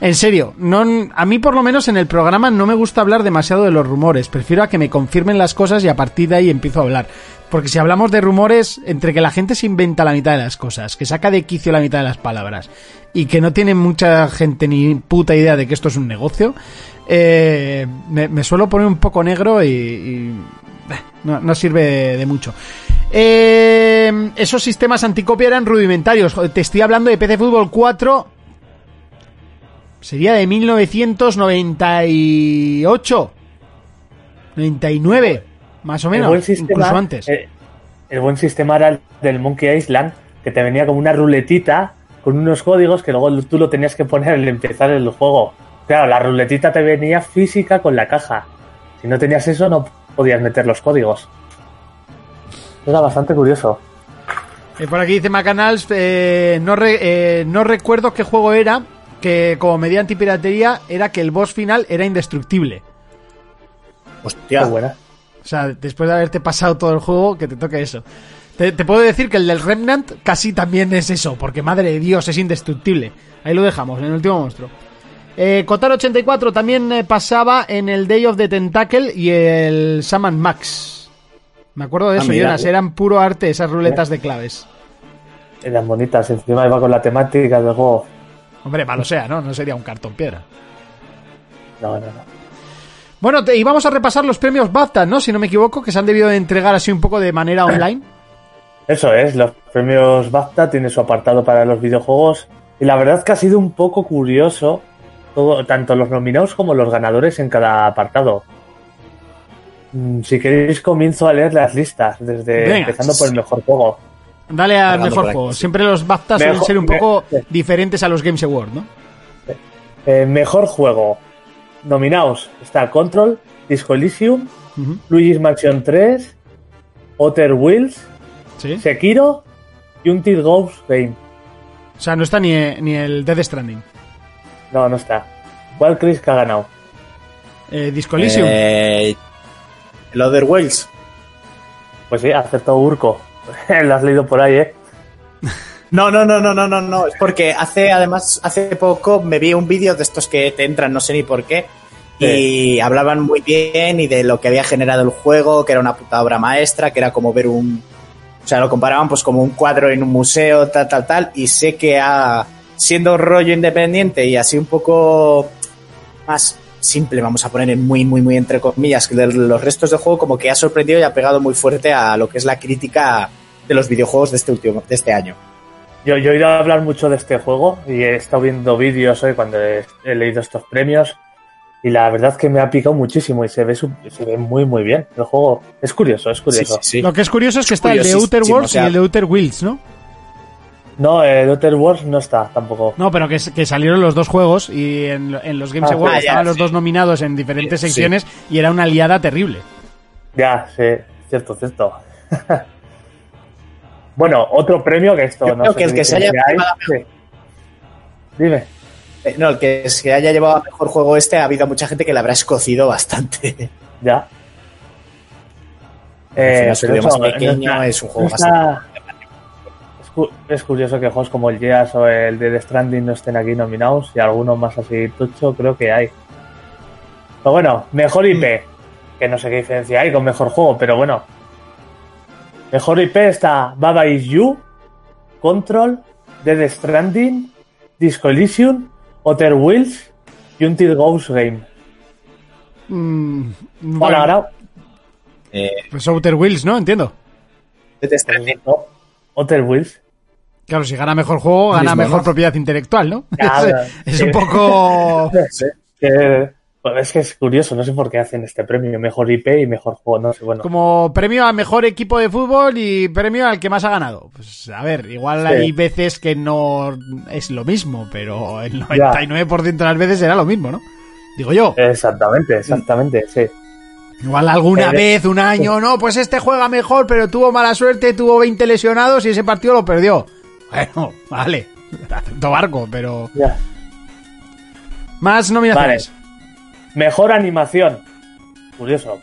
En serio, no, a mí por lo menos en el programa no me gusta hablar demasiado de los rumores. Prefiero a que me confirmen las cosas y a partir de ahí empiezo a hablar. Porque si hablamos de rumores, entre que la gente se inventa la mitad de las cosas, que saca de quicio la mitad de las palabras y que no tiene mucha gente ni puta idea de que esto es un negocio, eh, me, suelo poner un poco negro y, eh, no, no sirve de, mucho. Eh, esos sistemas anticopia eran rudimentarios. Te estoy hablando de PC Fútbol 4. Sería de 1998. 99. Más o El menos. buen sistema, incluso antes. el buen sistema era el del Monkey Island, que te venía como una ruletita con unos códigos que luego tú lo tenías que poner al empezar el juego. Claro, la ruletita te venía física con la caja. Si no tenías eso, no podías meter los códigos. Era bastante curioso. Eh, por aquí dice Macanals, eh, no, re- eh, no recuerdo qué juego era, que como medida antipiratería era que el boss final era indestructible. Hostia. Qué buena. O sea, después de haberte pasado todo el juego, que te toque eso. Te, te puedo decir que el del Remnant casi también es eso, porque madre de Dios, es indestructible. Ahí lo dejamos, en el último monstruo. Eh, Kotar84 también eh, pasaba en el Day of the Tentacle y el Saman Max. Me acuerdo de Ah, eso. Jonas. Eran puro arte esas ruletas de claves. Eran bonitas. Encima iba con la temática del juego. Hombre, malo sea, ¿no? No sería un cartón piedra. No, no, no. Bueno, te- y vamos a repasar los premios BAFTA, ¿no? Si no me equivoco, que se han debido de entregar así un poco de manera online. Eso es, los premios BAFTA tienen su apartado para los videojuegos y la verdad que ha sido un poco curioso todo, tanto los nominados como los ganadores en cada apartado. Mm, Si queréis comienzo a leer las listas, desde Venga. empezando por el mejor juego. Dale al mejor juego. Siempre los BAFTA suelen ser un poco sí. diferentes a los Games Award, ¿no? Eh, mejor juego. Nominados está Control, Disco Elysium. Luigi's Mansion 3, Outer Wheels, Sí. Sekiro y un Till Ghost Game. O sea, no está ni, ni el Death Stranding. No, no está. ¿Cuál creéis que ha ganado? Eh, Disco Elysium. Eh, el Other Worlds. Pues sí, ha acertado Urco. Lo has leído por ahí, ¿eh? No, no, no, no, no, no, no. Es porque hace, además, hace poco me vi un vídeo de estos que te entran, no sé ni por qué. Y hablaban muy bien y de lo que había generado el juego, que era una puta obra maestra, que era como ver un. O sea, lo comparaban pues como un cuadro en un museo, tal, tal, tal. Y sé que ha, siendo rollo independiente y así un poco más simple, vamos a poner en muy, muy, muy entre comillas, que de los restos del juego, como que ha sorprendido y ha pegado muy fuerte a lo que es la crítica de los videojuegos de este último, de este año. Yo, yo he oído hablar mucho de este juego y he estado viendo vídeos hoy cuando he, he leído estos premios y la verdad que me ha picado muchísimo y se ve, su- se ve muy muy bien. El juego es curioso, es curioso. sí, sí. Lo que es curioso es que Es está el de Outer Worlds o sea- y el de Outer Wilds, ¿no? No, el Outer Worlds no está tampoco. No, pero que, que salieron los dos juegos y en, en los Games Ah, Awards ah, estaban los sí. dos nominados en diferentes Sí. secciones y era una liada terrible. Ya, sí, cierto, cierto. bueno, otro premio que esto Yo no creo sé que el que se haya hay. llevado Sí. Dime. Eh, No, el que se haya llevado a mejor juego este, ha habido mucha gente que le habrá escocido bastante. Ya. Eh, más no pequeño, es un juego está- Es, cu- es curioso que juegos como el Gears o el de The Stranding no estén aquí nominados y algunos más así tucho creo que hay. Pero bueno, mejor IP, que no sé qué diferencia hay con mejor juego, pero bueno. Mejor IP está Baba Is You, Control, Dead Stranding, Disco Elysium, Outer Wheels y Until Ghost Game. Mm, ¿Cuál ha bueno? Eh, pues Outer Wilds, ¿no? Entiendo. Death Stranding. No, Outer Wheels. Claro, si gana mejor juego, gana mejor ¿no? propiedad intelectual, ¿no? Claro, es sí. un poco... Que- es que es curioso, no sé por qué hacen este premio, mejor IP y mejor juego, no sé, bueno. Como premio a mejor equipo de fútbol y premio al que más ha ganado. Pues a ver, igual Sí. hay veces que no es lo mismo, pero el 99% de las veces será lo mismo, ¿no? Digo yo. Exactamente, exactamente, sí. Igual alguna Eh, vez, un año, no, pues este juega mejor, pero tuvo mala suerte, tuvo 20 lesionados y ese partido lo perdió. Bueno, vale, acepto barco, pero... Ya. Más nominaciones. Mejor animación. Curioso.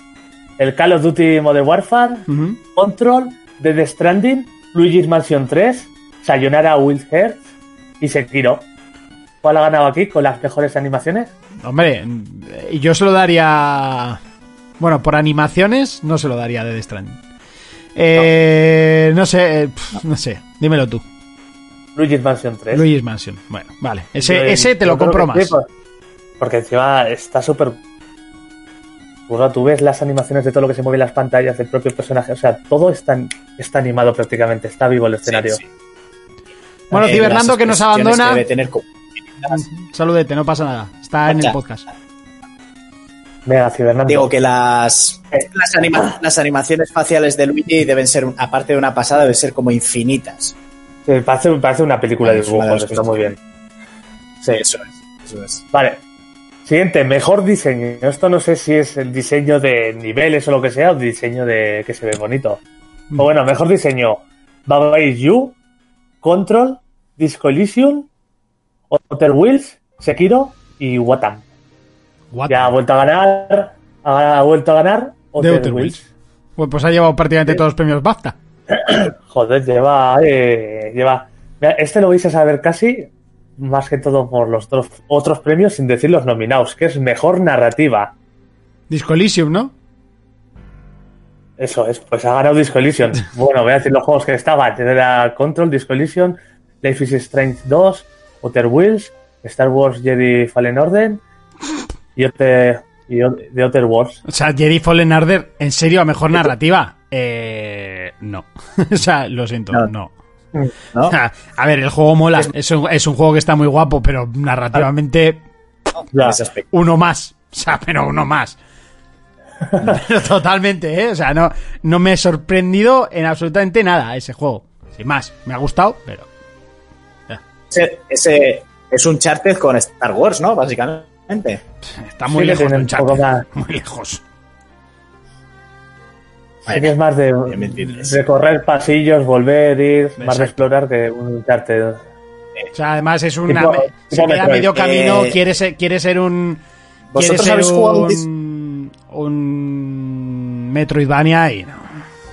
El Call of Duty Modern Warfare, Ujú. Control, Dead Stranding, Luigi's Mansion 3, Sayonara Wild Hearts y Sekiro. ¿Cuál ha ganado aquí con las mejores animaciones? Hombre, y yo se lo daría... Bueno, por animaciones no se lo daría de Death Stranding. Eh, no. sé, eh, no sé, dímelo tú. Luigi's Mansion 3. Luigi's Mansion. Bueno, vale. Ese, ese te lo compro más. sí, por- porque encima está súper. Tú ves las animaciones de todo lo que se mueve en las pantallas del propio personaje. O sea, todo está, está animado prácticamente, está vivo el escenario. Sí, sí. Bueno, Eh, Cibernando que nos abandona. que debe tener Saludete, no pasa nada. Está en el podcast. Venga, Cibernando. Digo que las, las, anima- las animaciones faciales de Luigi deben ser, aparte de una pasada, deben ser como infinitas. Parece, parece una película de dibujos, está muy bien. Sí, eso es. Eso es. Vale. Siguiente, mejor diseño. Esto no sé si es el diseño de niveles o lo que sea, o diseño de que se ve bonito. O bueno, mejor diseño. Baba Is You, Control, Disco Elysium, Outer Wheels, Sekiro y Watam. What? Ya ha vuelto a ganar. Ha vuelto a ganar De Outer, Outer Wheels. Bueno, pues ha llevado prácticamente todos los premios BAFTA. Joder, lleva. eh, lleva. Este lo vais a saber casi más que todo por los otros, otros premios sin decir los nominados, que es mejor narrativa. Disco Elysium, ¿no? Eso es, pues ha ganado Disco Elysium. Bueno, voy a decir los juegos que estaban. Era Control, Disco Elysium, Life is Strange 2, Outer Wheels, Star Wars Jedi Fallen Order y Outer, y Outer Wars. O sea, Jedi Fallen Order, ¿en serio a mejor narrativa? Eh, no. o sea, lo siento, no. No. A ver, el juego mola. Es un, es un juego que está muy guapo, pero narrativamente Ya. Uno más. O sea, pero uno más. Pero totalmente, ¿eh? O sea, no, no me he sorprendido en absolutamente nada ese juego. Sin más, me ha gustado, pero... Ese, ese es un charter con Star Wars, ¿no? Básicamente. Está muy Sí lejos del un chat. poco más- Muy lejos. Sí que es más de recorrer pasillos, volver, ir, más de explorar que un Uncharted. O sea, además es una... Tipo- se tipo queda a medio camino, Eh, quiere, ser, quiere ser un... Quiere ¿Vosotros ser habéis jugado un un... Metroidvania y no.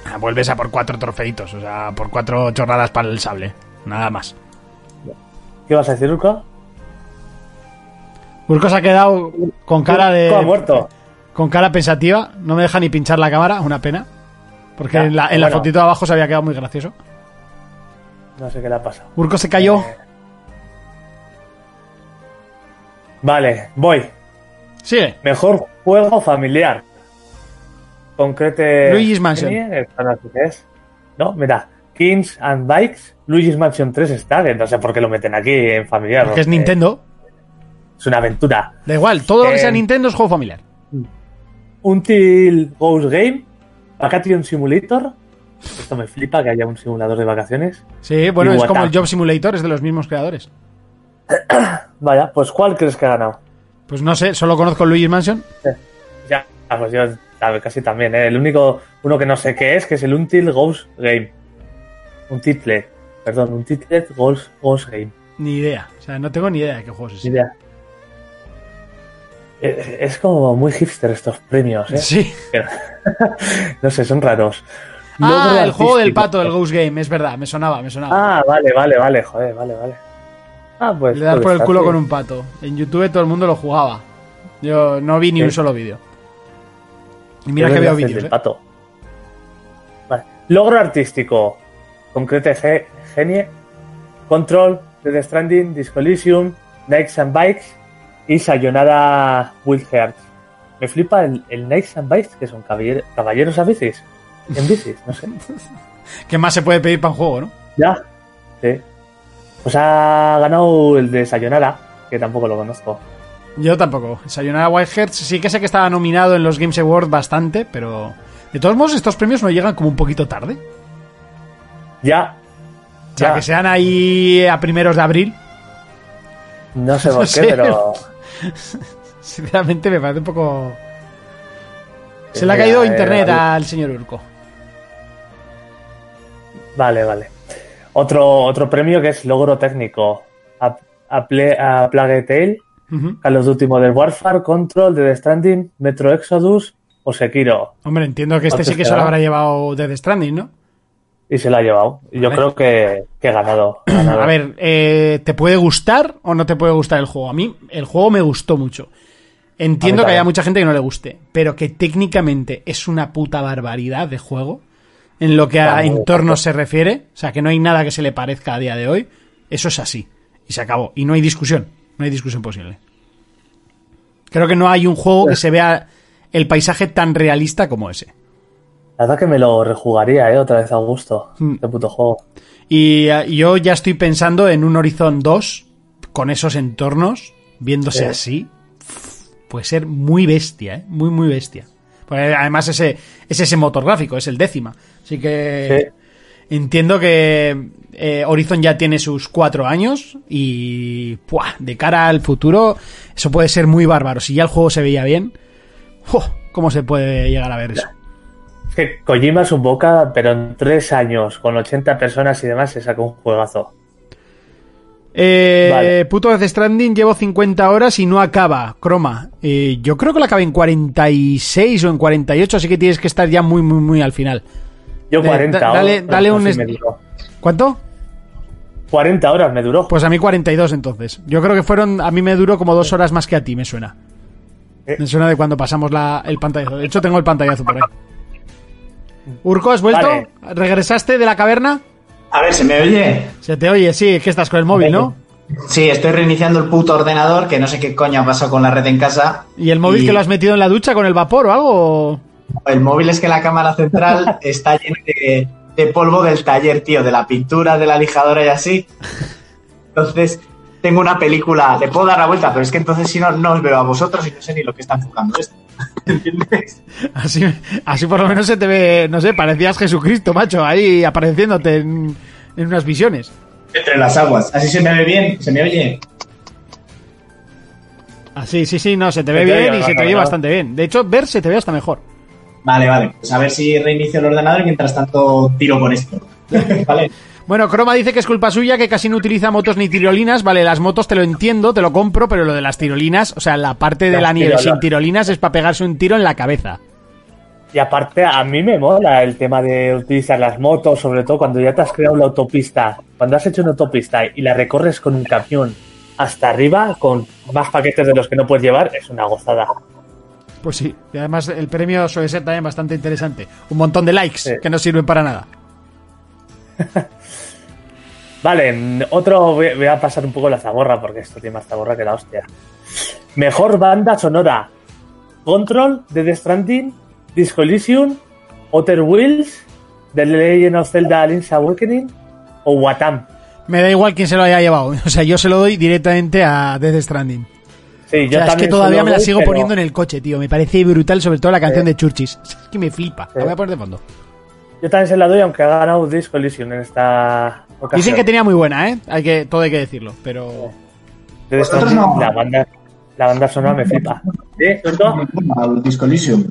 Ah, Vuelves a por cuatro trofeitos, o sea, por cuatro chorradas para el sable. Nada más. ¿Qué vas a decir, Urco? Urco se ha quedado con cara de... Urco ha muerto. Con cara pensativa. No me deja ni pinchar la cámara, una pena. Porque Ya, en la, en la fotito de abajo se había quedado muy gracioso. No sé qué le ha pasado. Urco se cayó. Eh, Vale, voy. Sigue. Mejor juego familiar. Concrete. Luigi's Mansion. No es. Mira. Kings and Bikes. Luigi's Mansion 3 está, no sé por qué lo meten aquí en familiar. Porque es porque Nintendo. Es una aventura. Da igual, todo lo que Eh, sea Nintendo es juego familiar. Until Ghost Game. Vacation Simulator. Esto me flipa que haya un simulador de vacaciones. Sí, bueno, Y es como el Job Simulator, es de los mismos creadores. Vaya, pues ¿cuál crees que ha ganado? Pues no sé, solo conozco Luigi's Mansion. Ya, ah, pues yo casi también, ¿eh? El único, uno que no sé qué es, que es el Until Ghost Game. Un title, perdón, un title Ghost, Ghost Game. Ni idea. O sea, no tengo ni idea de qué juegos es. Ni idea. Eh, Es como muy hipster estos premios, ¿eh? Sí. No sé, son raros. Ah, Logro el juego del pato del Ghost Game, es verdad, me sonaba, me sonaba. Ah, vale, vale, vale, joder, vale, vale. Ah, pues. Le das puede por el culo con un pato. En YouTube todo el mundo lo jugaba. Yo no vi ni un solo vídeo. Y mira que veo el vídeos, del ¿eh? pato. Vale. Logro artístico. Concrete Ge- Genie. Control, Death Stranding, Disco Elysium, Nikes and Bikes y Sayonara Wild Hearts. Me flipa el, el Nikes and Bikes, que son caballer- caballeros a bicis. En bicis, no sé. ¿Qué más se puede pedir para un juego, no? Ya. Sí. Pues ha ganado el de Sayonara, que tampoco lo conozco. Yo tampoco. Sayonara Wild Hearts sí que sé que estaba nominado en los Games Awards bastante, pero... De todos modos, estos premios no llegan como un poquito tarde. Ya. O sea, Ya. que sean ahí a primeros de abril. No sé por No qué, sé. pero. Sinceramente me parece un poco... Se le ha caído eh, internet al señor Urco. Vale, vale. Otro, otro premio que es logro técnico. A, a, a Plague Tale. Call of Duty Modern Warfare, Control, The Stranding, Metro Exodus o Sekiro. Hombre, entiendo que este ¿Cuánto sí que se lo habrá llevado Death Stranding, ¿no? Y se lo ha llevado. Yo creo que, que he ganado. A ver, eh, ¿te puede gustar o no te puede gustar el juego? A mí el juego me gustó mucho. Entiendo que haya mucha gente que no le guste, pero que técnicamente es una puta barbaridad de juego en lo que a entornos se refiere, o sea, que no hay nada que se le parezca a día de hoy, eso es así. Y se acabó. Y no hay discusión, no hay discusión posible. Creo que no hay un juego que se vea el paisaje tan realista como ese. La verdad que me lo rejugaría, ¿eh? Otra vez a gusto. Mm. Este puto juego. Y eh, yo ya estoy pensando en un Horizon 2 con esos entornos, viéndose Sí. así. Puede ser muy bestia, ¿eh? Muy, muy bestia. Porque además ese, es ese motor gráfico, es el décima. Así que entiendo que eh, Horizon ya tiene sus cuatro años y ¡pua! de cara al futuro eso puede ser muy bárbaro. Si ya el juego se veía bien, ¡jo! ¿cómo se puede llegar a ver eso? Es que Kojima es un boca, pero en tres años, con 80 personas y demás, se saca un juegazo. Eh, Vale. Puto Death Stranding llevo 50 horas y no acaba, Croma. Eh, yo creo que lo acabé en 46 o en 48, así que tienes que estar ya muy, muy, muy al final. Yo Eh, 40 da- dale- horas. dale un me duró. ¿Cuánto? 40 horas me duró. Pues a mí 42 entonces. Yo creo que fueron, a mí me duró como dos horas más que a ti, me suena. Eh. Me suena de cuando pasamos la, el pantallazo. De hecho, tengo el pantallazo por ahí. Urco, ¿has vuelto? Vale. ¿Regresaste de la caverna? A ver, ¿se me oye? Se te oye, sí, es que estás con el móvil, ¿no? Sí, estoy reiniciando el puto ordenador, que no sé qué coño ha pasado con la red en casa. ¿Y el móvil Y- que lo has metido en la ducha con el vapor o algo? El móvil es que la cámara central está llena de, de polvo del taller, tío, de la pintura, de la lijadora y así. Entonces, tengo una película, le puedo dar la vuelta, pero es que entonces si no, no os veo a vosotros y no sé ni lo que está enfocando esto. ¿Entiendes? Así, así por lo menos se te ve, no sé, parecías Jesucristo, macho, ahí apareciéndote en, en unas visiones. Entre las aguas. Así se me ve bien, se me oye. Así, sí, sí, no, se te ve Se te bien oye, y se te oye claro. bastante bien. De hecho, ver se te ve hasta mejor. Vale, vale. Pues a ver si reinicio el ordenador y mientras tanto tiro con esto. vale. Bueno, Croma dice que es culpa suya, que casi no utiliza motos ni tirolinas. Vale, las motos te lo entiendo, te lo compro, pero lo de las tirolinas, o sea, la parte de la nieve sin tirolinas es para pegarse un tiro en la cabeza. Y aparte, a mí me mola el tema de utilizar las motos, sobre todo cuando ya te has creado la autopista. Cuando has hecho una autopista y la recorres con un camión hasta arriba, con más paquetes de los que no puedes llevar, es una gozada. Pues sí, y además el premio suele ser también bastante interesante. Un montón de likes Sí. que no sirven para nada. Vale, mm, otro voy voy a pasar un poco la zaborra, porque esto tiene más zaborra que la hostia. Mejor banda sonora. Control, de The Stranding, Disco Elysium, Outer Wheels, The Legend of Zelda Link's Awakening o Watam. Me da igual quién se lo haya llevado. O sea, yo se lo doy directamente a Death Stranding. Sí, O yo sea, es que todavía me la doy, sigo pero poniendo en el coche, tío. Me parece brutal, sobre todo la canción Sí. de Churchis. Es que me flipa. La voy a poner de fondo. Yo también se la doy, aunque ha ganado Disco Elysium en esta ocasión. Dicen que tenía muy buena, ¿eh? Hay que, todo hay que decirlo. Pero. Stranding, no. la banda, la banda sonora me flipa. Elysium.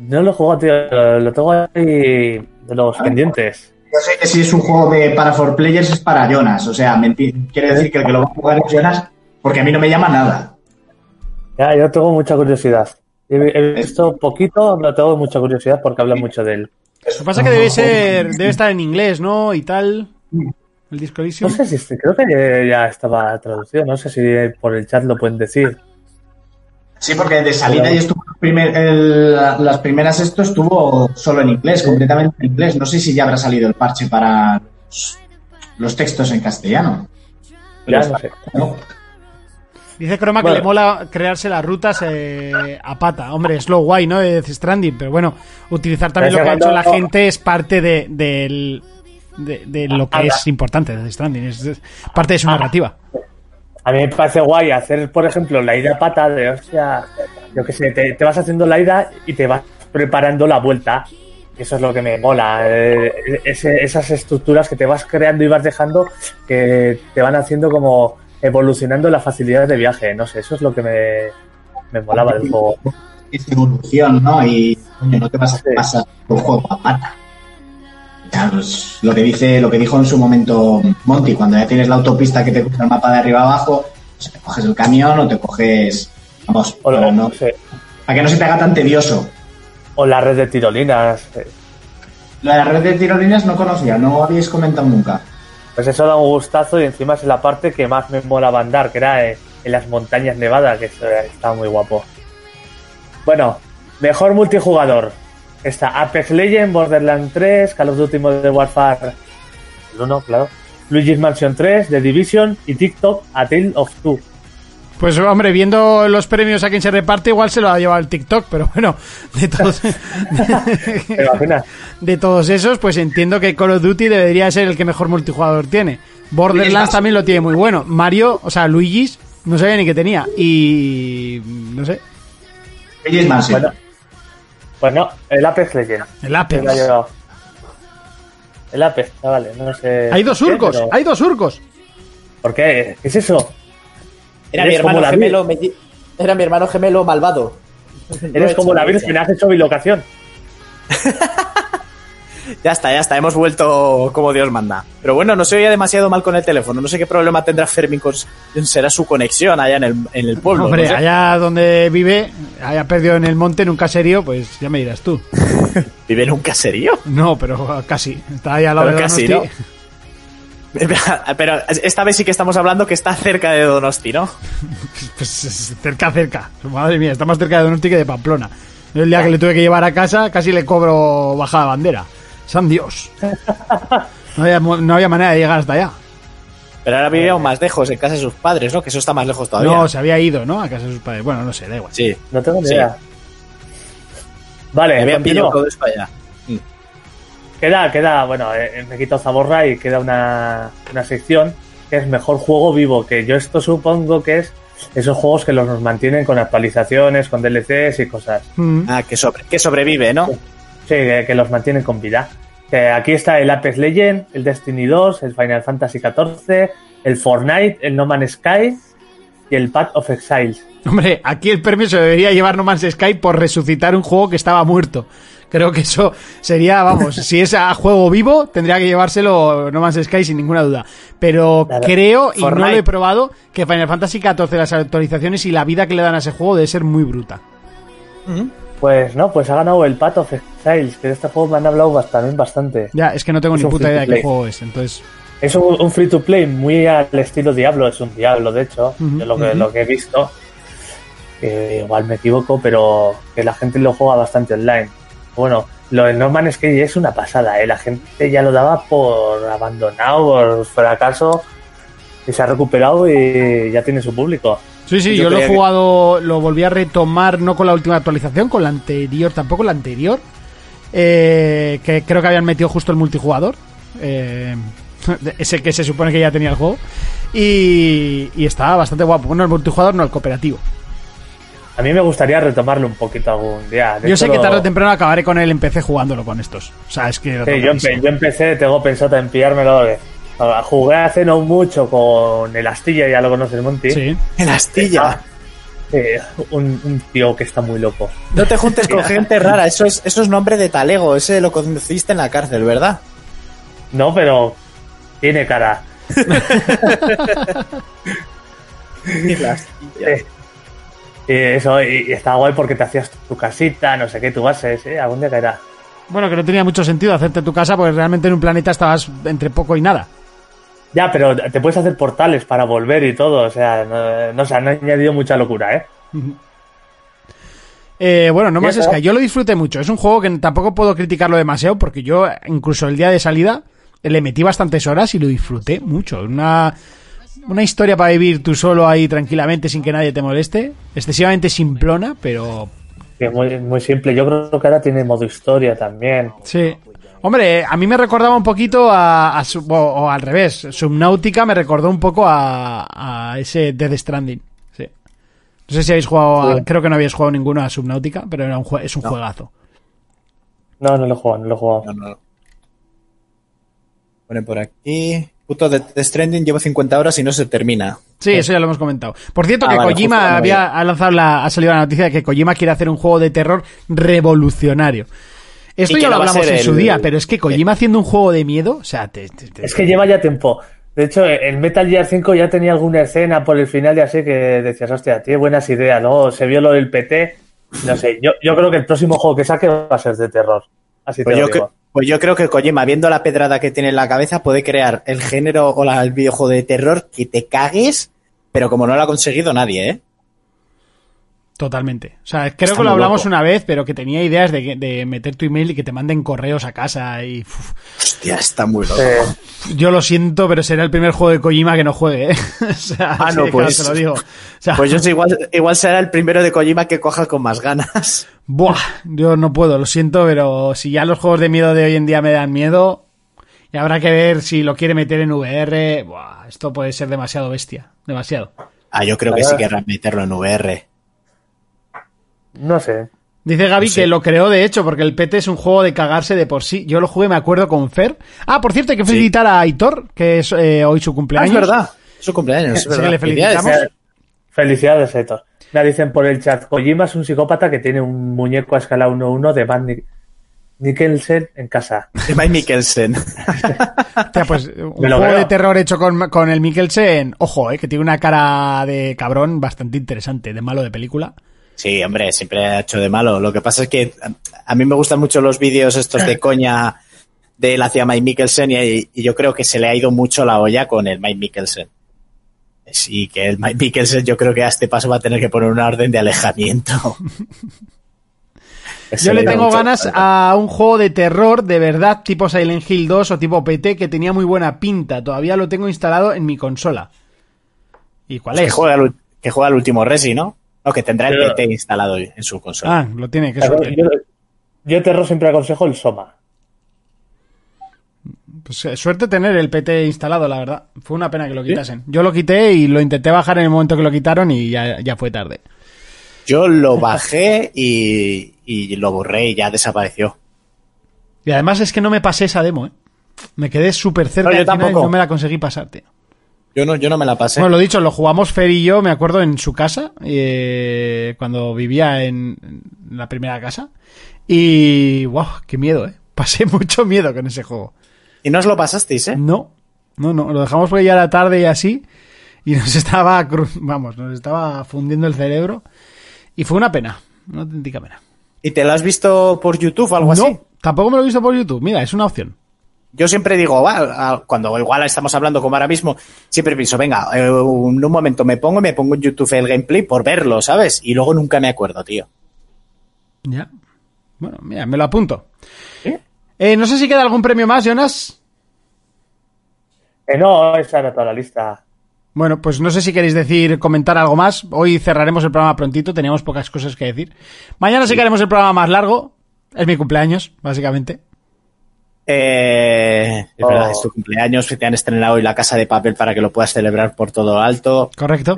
No lo juego, tío. Lo lo tengo ahí de los pendientes. Yo sé que si es un juego de para for players es para Jonas. O sea, menti- quiere decir que el que lo va a jugar es Jonas, porque a mí no me llama nada. Ya, yo tengo mucha curiosidad. He, he visto poquito, pero tengo mucha curiosidad porque habla mucho de él. Lo que pasa es que debe ser. Debe estar en inglés, ¿no? Y tal. El Disco No Elysium. sé si este- creo que ya estaba traducido. No sé si por el chat lo pueden decir. Sí, porque de salida y estuvo primer- el- las primeras esto estuvo solo en inglés, completamente en inglés. No sé si ya habrá salido el parche para los, los textos en castellano. Ya no sé. ¿no? Dice Croma que le mola crearse las rutas eh, a pata. Hombre, es lo guay, ¿no? De Death Stranding. Pero bueno, utilizar también lo Pero que ha hecho la gente es parte de, del- de, de lo que Ah, es importante de Stranding. Es, es parte de su narrativa. A mí me parece guay hacer, por ejemplo, la ida a pata de, hostia, yo qué sé, te, te vas haciendo la ida y te vas preparando la vuelta. Eso es lo que me mola. eh, ese- esas estructuras que te vas creando y vas dejando que te van haciendo como evolucionando la facilidad de viaje. No sé, eso es lo que me, me molaba del juego. Es evolución, ¿no? Y coño, no te vas a pasar un juego a pata. Pues, lo que dice, lo que dijo en su momento Monty, cuando ya tienes la autopista que te cruza el mapa de arriba abajo, pues te coges el camión o te coges, vamos, O, para, no- sé, para que no se te haga tan tedioso. o la red de tirolinas. eh, Lo de la red de tirolines no conocía, no habéis comentado nunca. Pues eso da un gustazo y encima es la parte que más me molaba andar, que era eh, en las montañas nevadas, que eso era- estaba muy guapo. Bueno, mejor multijugador. Está Apex Legends, Borderlands 3, Call of Duty Modern Warfare el 1, claro. Luigi's Mansion 3, The Division y TikTok A Tale of Two. Pues hombre, viendo los premios a quien se reparte, igual se lo ha llevado el TikTok, pero bueno, de todos, de todos esos, pues entiendo que Call of Duty debería ser el que mejor multijugador tiene. Borderlands también lo tiene muy bueno. Mario, o sea, Luigi's, no sabía ni que tenía. Y. no sé, Luigi's Mansion. Bueno, pues no, el Apex Legends. el Apex. Ha llevado. El Apex, chavales, no sé. Hay dos qué, surcos, pero- hay dos surcos. ¿Por qué? ¿Qué es eso? Era Eres mi como hermano la gemelo. Era mi hermano gemelo malvado. Eres como la Virgen, has hecho bilocación. Ya está, ya está, hemos vuelto como Dios manda. Pero bueno, no se oía demasiado mal con el teléfono. No sé qué problema tendrá Fermín con será su conexión allá en el, en el pueblo. Hombre, no sé. allá donde vive, haya perdido en el monte, en un caserío, pues ya me dirás tú. ¿Vive en un caserío? No, pero casi. Está ahí al lado Pero de casi, Donosti. Pero esta vez sí que estamos hablando que está cerca de Donosti, ¿no? Pues es cerca, cerca. Madre mía, está más cerca de Donosti que de Pamplona. El día que le tuve que llevar a casa, casi le cobro bajada bandera. ¡San Dios! No había, no había manera de llegar hasta allá. Pero ahora vive aún más lejos, en casa de sus padres, ¿no? Que eso está más lejos todavía. No, se había ido, ¿no? A casa de sus padres. Bueno, no sé, da igual. Sí, No tengo ni Sí. idea. me Vale, habían continúo. pillado todo eso allá. Queda, queda, bueno, eh, me he quitado Zaborra y queda una, una sección que es mejor juego vivo, que yo esto supongo que es esos juegos que los nos mantienen con actualizaciones, con DLCs y cosas. Mm. Ah, que, sobre, que sobrevive, ¿no? Sí, que, que los mantienen con vida. Que aquí está el Apex Legend, el Destiny 2, el Final Fantasy XIV, el Fortnite, el No Man's Sky y el Path of Exiles. Hombre, aquí el premio se debería llevar No Man's Sky por resucitar un juego que estaba muerto. Creo que eso sería, vamos, si es a juego vivo, tendría que llevárselo No Man's Sky sin ninguna duda. Pero Claro. creo, y no lo he probado, que Final Fantasy XIV, las actualizaciones y la vida que le dan a ese juego debe ser muy bruta. Pues no, pues ha ganado el Path of Exiles, que de este juego me han hablado bast- también bastante. Ya, es que no tengo Es ni puta idea de qué juego es, entonces... Es un, un free to play muy al estilo Diablo, es un Diablo de hecho, Ujú, yo lo, que, lo que he visto. Eh, igual me equivoco, pero que la gente lo juega bastante online. Bueno, lo de No Man's Sky es una pasada, ¿eh? la gente ya lo daba por abandonado, por fracaso, y se ha recuperado y ya tiene su público. Sí, sí, Yo yo, lo he que- jugado, lo volví a retomar, no con la última actualización, con la anterior, tampoco la anterior, eh, que creo que habían metido justo el multijugador, eh, ese que se supone que ya tenía el juego, y, y estaba bastante guapo. Bueno, el multijugador no, el cooperativo. A mí me gustaría retomarlo un poquito algún día. De yo sé que tarde o temprano acabaré con el en PC jugándolo con estos. O sea, es que... lo Sí, tengo yo, clarísimo. empe- yo empecé, tengo pensado en pillármelo. eh, Jugué hace no mucho con el Astilla, ya lo conoces, Monty. Sí. En Astilla. Eh, un, un tío que está muy loco. No te juntes con gente rara, eso es, eso es nombre de talego, ese lo conociste en la cárcel, ¿verdad? No, pero tiene cara. Eh, y eso, y, y estaba guay porque te hacías tu casita, no sé qué, tu base, ¿eh? Algún día caerá. Bueno, que no tenía mucho sentido hacerte tu casa porque realmente en un planeta estabas entre poco y nada. Ya, pero te puedes hacer portales para volver y todo, o sea, no, no, se han añadido mucha locura, ¿eh? Eh, bueno, No más está. Sky, yo lo disfruté mucho. Es un juego que tampoco puedo criticarlo demasiado porque yo, incluso el día de salida, le metí bastantes horas y lo disfruté mucho. Una, una historia para vivir tú solo ahí tranquilamente sin que nadie te moleste. Excesivamente simplona, pero Que es muy, muy simple. Yo creo que ahora tiene modo historia también. sí. Hombre, a mí me recordaba un poquito a, a o, o al revés. Subnautica me recordó un poco a, a ese Death Stranding. Sí. No sé si habéis jugado, a- creo que no habéis jugado ninguno a Subnautica, pero era un jue- es un juegazo. No, no lo he jugado, no lo he jugado. No, no. Pone por aquí. Puto de Death Stranding, llevo 50 horas y no se termina. Sí, eso ya lo hemos comentado. Por cierto, Ah, que vale, Kojima había ha lanzado la, ha salido la noticia de que Kojima quiere hacer un juego de terror revolucionario. Esto ya lo no hablamos en su el- día, pero es que Kojima haciendo un juego de miedo, o sea, te- te- te- Es que lleva ya tiempo. De hecho, el Metal Gear 5 ya tenía alguna escena por el final y así que decías, hostia, tiene buenas ideas. Luego se vio lo del PT. No sé, yo, yo creo que el próximo juego que saque va a ser de terror. Así Pues te yo, lo digo. cre- pues yo creo que Kojima, viendo la pedrada que tiene en la cabeza, puede crear el género o la- el videojuego de terror que te cagues, pero como no lo ha conseguido nadie, ¿eh? Totalmente. O sea, creo Está que lo hablamos loco. una vez, pero que tenía ideas de, que- de meter tu email y que te manden correos a casa y uf, Hostia, está muy loco. Eh, yo lo siento, pero será el primer juego de Kojima que no juegue, ¿eh? o sea, Ah, no, claro pues- te lo digo. O sea, Pues yo sé, igual, igual será el primero de Kojima que coja con más ganas. Buah, yo no puedo, lo siento, pero si ya los juegos de miedo de hoy en día me dan miedo, y habrá que ver si lo quiere meter en VR, buah, esto puede ser demasiado bestia, demasiado. Ah, yo creo que sí querrán meterlo en VR. No sé. Dice Gaby No sé. que lo creó de hecho, porque el PT es un juego de cagarse de por sí. Yo lo jugué, me acuerdo, con Fer. Ah, por cierto, hay que Sí. felicitar a Aitor, que es eh, hoy su Ah, cumpleaños. es verdad. Es su cumpleaños. es Sí que verdad. le felicitamos. Felicidades. Felicidades, Héctor. Me dicen por el chat, Kojima es un psicópata que tiene un muñeco a escala 1-1 de Van Nickelsen en casa. De Mike Mikkelsen. Pues un juego creo. de terror hecho con, con el Mikkelsen, ojo, eh, que tiene una cara de cabrón bastante interesante, de malo de película. Sí, hombre, siempre ha hecho de malo. Lo que pasa es que a- a mí me gustan mucho los vídeos estos de coña de él hacia Mike Mikkelsen y, y yo creo que se le ha ido mucho la olla con el Mike Mikkelsen. Sí, que el Mike Mikkelsen yo creo que a este paso va a tener que poner una orden de alejamiento. Yo le tengo mucho. ganas a un juego de terror de verdad tipo Silent Hill 2 o tipo PT que tenía muy buena pinta. Todavía lo tengo instalado en mi consola. ¿Y cuál Que es? juega, el, que juega el último Resi, ¿no? No, que tendrá el PT instalado en su consola. Ah, lo tiene, que Yo, suerte. yo terror siempre aconsejo el Soma. Pues, eh, suerte tener el PT instalado, la verdad. Fue una pena que lo quitasen. Yo lo quité y lo intenté bajar en el momento que lo quitaron y ya, ya fue tarde. Yo lo bajé y, y lo borré y ya desapareció. Y además es que no me pasé esa demo, ¿eh? Me quedé súper cerca No, yo y no me la conseguí pasar, tío. Yo no, yo no me la pasé. Bueno, lo dicho, lo jugamos Fer y yo, me acuerdo, en su casa, eh, cuando vivía en, en la primera casa. Y, wow, qué miedo, ¿eh? Pasé mucho miedo con ese juego. y no os lo pasasteis, ¿eh? No, no, no, lo dejamos porque ya era tarde y así. Y nos estaba, vamos, nos estaba fundiendo el cerebro. Y fue una pena, una auténtica pena. ¿Y te lo has visto por YouTube o algo así? No, tampoco me lo he visto por YouTube. Mira, es una opción. Yo siempre digo, va, cuando igual estamos hablando como ahora mismo, siempre pienso, venga, eh, en un momento me pongo y me pongo en YouTube el gameplay por verlo, ¿sabes? Y luego nunca me acuerdo, tío. Ya. Bueno, mira, me lo apunto. ¿Sí? Eh, no sé si queda algún premio más, Jonas. Eh, no, esa era toda la lista. Bueno, pues no sé si queréis decir, comentar algo más. Hoy cerraremos el programa prontito, teníamos pocas cosas que decir. Mañana sí que haremos el programa más largo. Es mi cumpleaños, básicamente. Eh, es Oh. verdad, es tu cumpleaños, que te han estrenado hoy la casa de papel para que lo puedas celebrar por todo lo alto. ¿Correcto?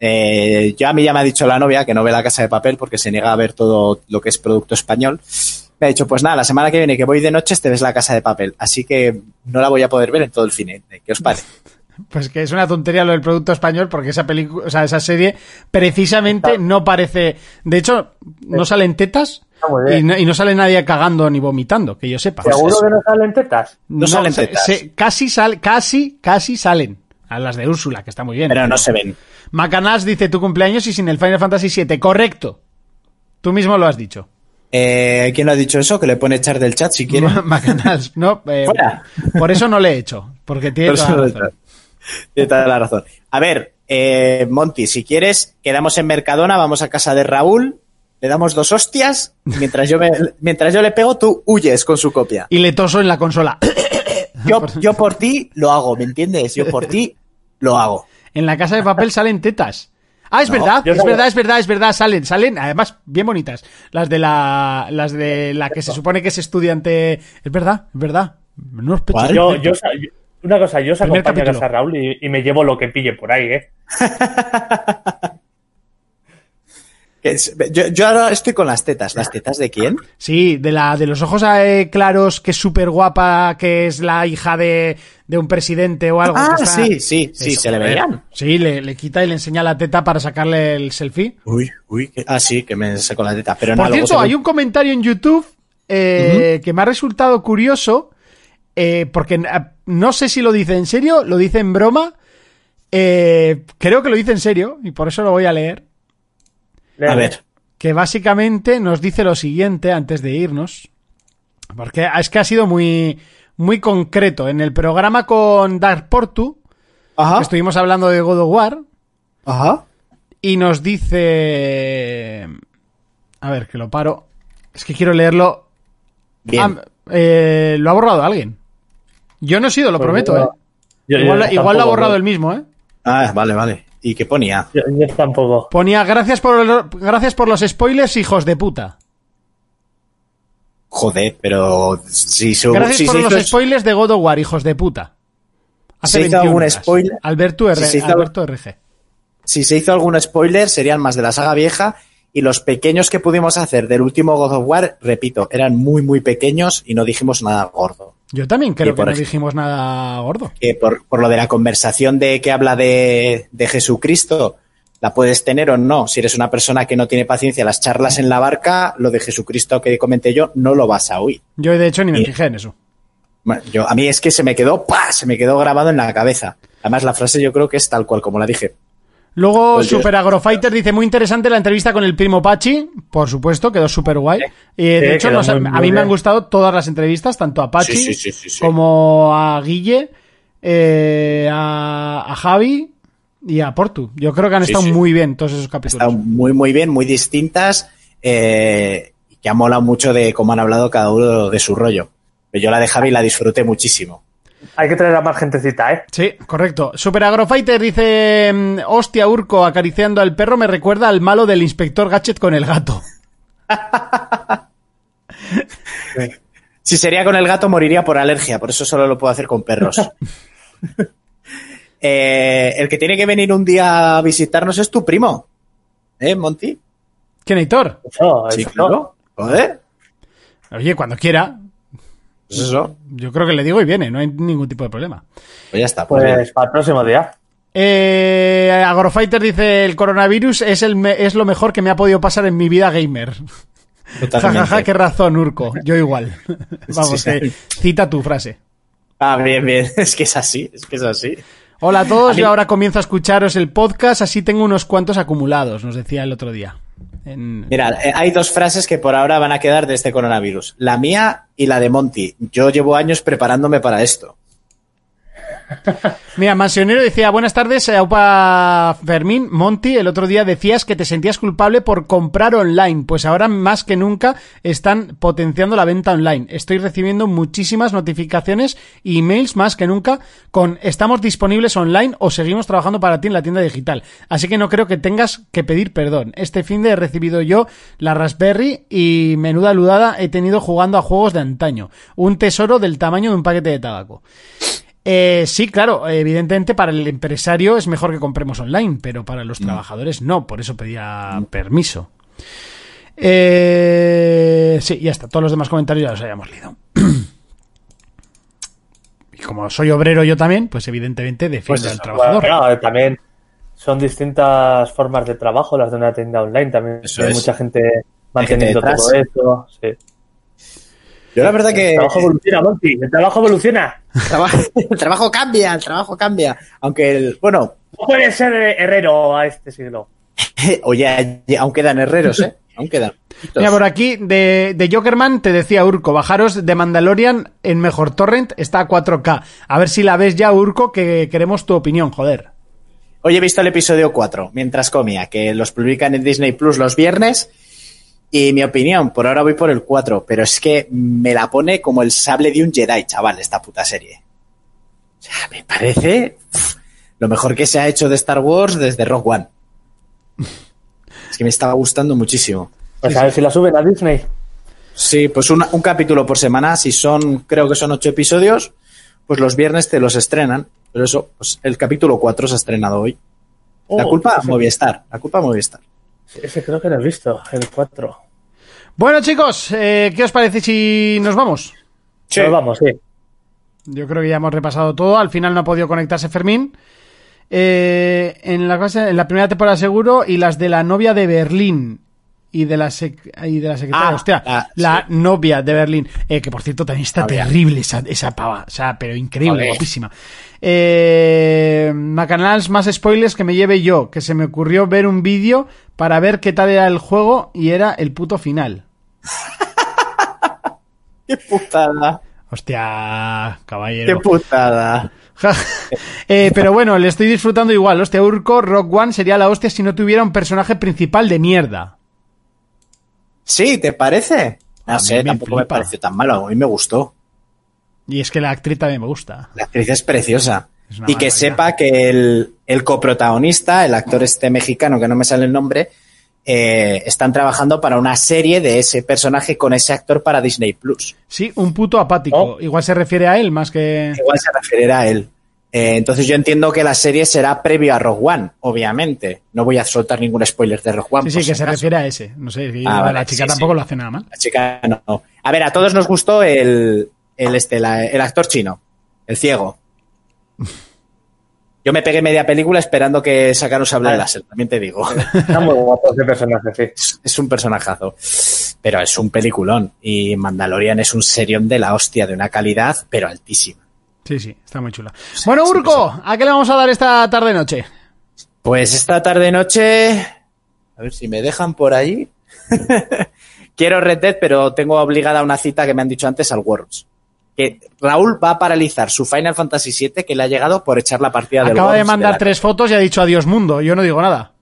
Eh, yo a mí ya me ha dicho la novia que no ve la casa de papel porque se niega a ver todo lo que es producto español. Me ha dicho, pues nada, la semana que viene que voy de noches te ves la casa de papel. Así que no la voy a poder ver en todo el cine. ¿Qué os parece? Pues que es una tontería lo del producto español porque esa película, o sea, esa serie precisamente no parece, de hecho, no salen tetas y no, y no sale nadie cagando ni vomitando, que yo sepa. ¿Seguro que no salen tetas? No salen se- tetas. se- casi sal, casi, casi salen. A las de Úrsula, que está muy bien. Pero no se ven. Macanas dice tu cumpleaños y sin el Final Fantasy VII. Correcto. Tú mismo lo has dicho. Eh, ¿Quién lo ha dicho eso? Que le pone echar del chat si quiere. Macanas, no. eh, Fuera. por eso no le he hecho. Porque tiene Por eso toda la no le razón. echar. Tiene toda la razón. A ver, eh, Monty, si quieres, quedamos en Mercadona, vamos a casa de Raúl, le damos dos hostias, mientras yo, me- mientras yo le pego, tú huyes con su copia. Y le toso en la consola. Yo, yo por ti lo hago, ¿me entiendes? Yo por ti lo hago. En la casa de papel salen tetas. Ah, es No, verdad, es no- verdad, es verdad, es verdad, salen, salen, además, bien bonitas. Las de la, las de la que se supone que es estudiante. Es verdad, es verdad. Pechos. ¿Cuál? Yo, yo, una cosa, yo os acompaño a casa Raúl y, y me llevo lo que pille por ahí, ¿eh? Es- Yo, yo ahora estoy con las tetas. ¿Las tetas de quién? Sí, de la de los ojos eh, claros, que es súper guapa, que es la hija de, de un presidente o algo. Ah, que está- sí, sí, sí, Eso, se le veían. Sí, le, le quita y le enseña la teta para sacarle el selfie. Uy, uy, que- ah, sí, que me saco la teta. Pero Por luego cierto, se- hay un comentario en YouTube eh, que me ha resultado curioso, eh, porque no sé si lo dice en serio, lo dice en broma. creo que lo dice en serio y por eso lo voy a leer. A ver, Que básicamente nos dice lo siguiente antes de irnos. Porque es que ha sido muy, muy concreto. En el programa con Dark Portu, ajá, estuvimos hablando de God of War. ajá. Y nos dice. A ver, que lo paro. Es que quiero leerlo. Bien. Ah, eh, lo ha borrado alguien. Yo no he sido, lo Pues prometo, yo- ¿eh? yo- yo igual, igual lo ha borrado el mismo, ¿eh? Ah, vale, vale. ¿Y qué ponía? Yo, yo tampoco. Ponía gracias por, gracias por los spoilers, hijos de puta. Joder, pero si su, Gracias si por se los hizo- spoilers de God of War, hijos de puta. ¿Se hizo algún horas. spoiler? Alberto, R, Si se hizo- Alberto RG. si se hizo algún spoiler, serían más de la saga vieja. Y los pequeños que pudimos hacer del último God of War, repito, eran muy, muy pequeños y no dijimos nada gordo. Yo también creo que no dijimos nada gordo. Que por, por lo de la conversación de que habla de, de Jesucristo, la puedes tener o no. Si eres una persona que no tiene paciencia, las charlas en la barca, lo de Jesucristo que comenté yo, no lo vas a oír. Yo, de hecho, ni me Y- fijé en eso. Bueno, yo, a mí es que se me quedó, ¡pah! se me quedó grabado en la cabeza. Además, la frase yo creo que es tal cual como la dije. Luego, Pues yo- Super Agrofighter dice muy interesante la entrevista con el primo Pachi. Por supuesto, quedó súper guay. Y de Sí, hecho, quedó nos- muy, a muy mí me han gustado todas las entrevistas, tanto a Pachi Sí, sí, como a Guille, eh, a, a Javi y a Portu. Yo creo que han estado muy bien todos esos capítulos. Están muy, muy bien, muy distintas. Eh, y que ha molado mucho de cómo han hablado cada uno de su rollo. Pero yo la de Javi la disfruté muchísimo. Hay que traer a más gentecita, ¿eh? Sí, correcto. Super Agrofighter dice: mm, Hostia, Urco acariciando al perro me recuerda al malo del inspector Gadget con el gato. Si sería con el gato, moriría por alergia, por eso solo lo puedo hacer con perros. Eh, el que tiene que venir un día a visitarnos es tu primo. ¿Eh, Monty? ¿Quién, Héctor? Eso, Sí, claro. Joder. Oye, cuando quiera. Pues eso. Yo creo que le digo y viene, no hay ningún tipo de problema. Pues ya está. Pues. Pues para el próximo día. Eh, Agrofighter dice: El coronavirus es, el me- es lo mejor que me ha podido pasar en mi vida gamer. Totalmente. Jajaja, qué razón, Urco. Yo igual. Vamos, Sí. que cita tu frase. Ah, bien, bien. Es que es así, es que es así. Hola a todos, A mí- yo ahora comienzo a escucharos el podcast, así tengo unos cuantos acumulados, nos decía el otro día. Mira, eh, hay dos frases que por ahora van a quedar de este coronavirus. La mía y la de Monty. Yo llevo años preparándome para esto. Mira, Mansionero decía, buenas tardes, eh, Aupa Fermín, Monty, el otro día decías que te sentías culpable por comprar online, pues ahora más que nunca están potenciando la venta online. Estoy recibiendo muchísimas notificaciones e emails más que nunca con estamos disponibles online o seguimos trabajando para ti en la tienda digital. Así que no creo que tengas que pedir perdón. Este fin de he recibido yo la Raspberry y menuda ludada he tenido jugando a juegos de antaño. Un tesoro del tamaño de un paquete de tabaco. Eh, sí, claro, evidentemente para el empresario es mejor que compremos online, pero para los trabajadores no, por eso pedía permiso. Eh, sí, ya está, todos los demás comentarios ya los habíamos leído. y como soy obrero yo también, pues evidentemente defiendo Pues al trabajador. bueno, claro, también son distintas formas de trabajo las de una tienda online. También Eso hay es. mucha gente manteniendo detrás. todo eso. Sí. Yo la verdad que El trabajo evoluciona, Monty. El trabajo evoluciona. trabajo- el trabajo cambia, el trabajo cambia. Aunque, el, bueno, No puedes ser herrero a este siglo. oye, aún quedan herreros, ¿eh? Aún quedan. Mira, por aquí, de, de Jokerman te decía Urco, bajaros de Mandalorian en mejor torrent, está a 4K. A ver si la ves ya, Urco, que queremos tu opinión, joder. Hoy he visto el episodio 4 mientras comía, que los publican en Disney Plus los viernes. Y mi opinión, por ahora voy por el 4, pero es que me la pone como el sable de un Jedi, chaval, esta puta serie. O sea, me parece lo mejor que se ha hecho de Star Wars desde Rock One. Es que me estaba gustando muchísimo. Pues a ver si la suben a Disney. Sí, pues una- un capítulo por semana, si son, creo que son ocho episodios, pues los viernes te los estrenan. Pero eso, pues el capítulo 4 se ha estrenado hoy. la Oh, culpa, Movistar. La culpa, Movistar. Ese creo que lo he visto, el 4. Bueno, chicos, eh, ¿qué os parece si nos vamos? Pero vamos, sí. Yo creo que ya hemos repasado todo. Al final no ha podido conectarse Fermín. Eh, en, la, en la primera temporada seguro y las de la novia de Berlín. Y de la, sec- y de la secretaria. Ah, Hostia, ah, la novia de Berlín. Eh, que por cierto también está terrible esa, esa pava. O sea, pero increíble, guapísima. Eh, Macanals, más spoilers que me lleve yo. Que se me ocurrió ver un vídeo para ver qué tal era el juego y era el puto final. ¡Qué putada! Hostia, ¡Qué caballero. putada! Eh, pero bueno, le estoy disfrutando igual. Hostia, Urco, Rock One sería la hostia si no tuviera un personaje principal de mierda. Sí, ¿te parece? No sé, me tampoco me pareció tan malo. A mí me gustó. Y es que la actriz también me gusta. La actriz es preciosa. Es y que sepa que el, el coprotagonista, el actor este mexicano, que no me sale el nombre, eh, están trabajando para una serie de ese personaje con ese actor para Disney Plus. Sí, un puto apático. Oh. Igual se refiere a él más que. Igual se referirá a él. Eh, entonces yo entiendo que la serie será previo a Rogue One, obviamente. No voy a soltar ningún spoiler de Rogue One. Sí, sí, que se refiere a ese. No sé, Ah, la vale, chica sí, tampoco sí. lo hace nada mal. La chica no. A ver, a todos nos gustó el, el, este, la- el actor chino, el ciego. Yo me pegué media película esperando que sacaran sable Ah. láser, también te digo. Está muy guapo ese personaje, sí. Es, es un personajazo. Pero es un peliculón. Y Mandalorian es un serión de la hostia, de una calidad, pero altísima. Sí, sí, está muy chula. Bueno, Urco, ¿a qué le vamos a dar esta tarde-noche? Pues esta tarde noche. A ver si me dejan por allí. Quiero Red Dead, pero tengo obligada una cita que me han dicho antes al Worlds. Que Raúl va a paralizar su Final Fantasy VII que le ha llegado por echar la partida del Acaba de mandar tres fotos y ha dicho adiós mundo. Yo no digo nada.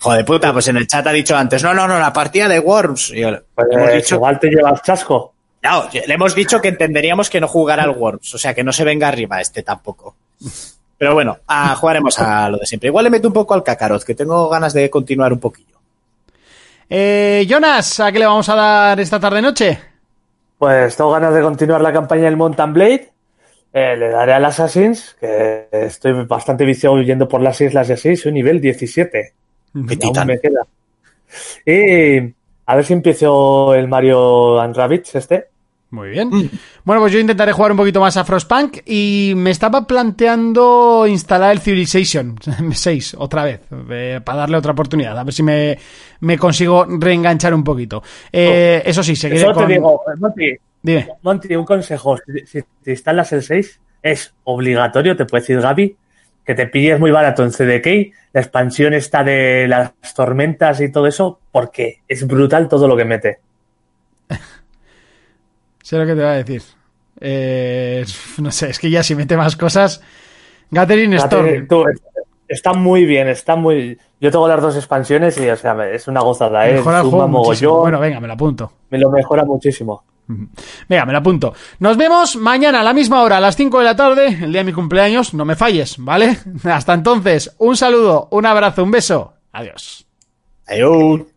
Joder puta, pues en el chat ha dicho antes, no, no, no, la partida de Worms. Y yo, Pues, hemos dicho, igual te llevas chasco. No, le hemos dicho que entenderíamos que no jugara al Worms, o sea, que no se venga arriba este tampoco. Pero bueno, ah, jugaremos a lo de siempre. Igual le meto un poco al Kakarot, que tengo ganas de continuar un poquillo. Eh, Jonas, ¿a qué le vamos a dar esta tarde-noche? Pues tengo ganas de continuar la campaña del Mountain Blade. Eh, le daré al Assassins, que estoy bastante viciado yendo por las islas y así. Soy nivel 17. Qué titán. me queda. Y a ver si empiezo el Mario and este. Muy bien. Bueno, pues yo intentaré jugar un poquito más a Frostpunk y me estaba planteando instalar el Civilization 6 otra vez, eh, para darle otra oportunidad, a ver si me, me consigo reenganchar un poquito. Eh, eso sí, seguiré Eso con... te digo, eh, Monty, Dime. Monty, un consejo. Si, si te instalas el 6, es obligatorio, te puede decir Gaby, que te pilles muy barato en CDK, la expansión está de las tormentas y todo eso, porque es brutal todo lo que mete. Sé lo que te va a decir. Eh, no sé, es que ya si mete más cosas. Gathering Storm. Tú, está muy bien, está muy. Yo tengo las dos expansiones y, o sea, es una gozada, ¿eh? Mejora el juego muchísimo. Bueno, venga, me lo apunto. me lo mejora muchísimo. Venga, me lo apunto. Nos vemos mañana a la misma hora, a las 5 de la tarde, el día de mi cumpleaños. No me falles, ¿vale? Hasta entonces, un saludo, un abrazo, un beso. Adiós. Adiós.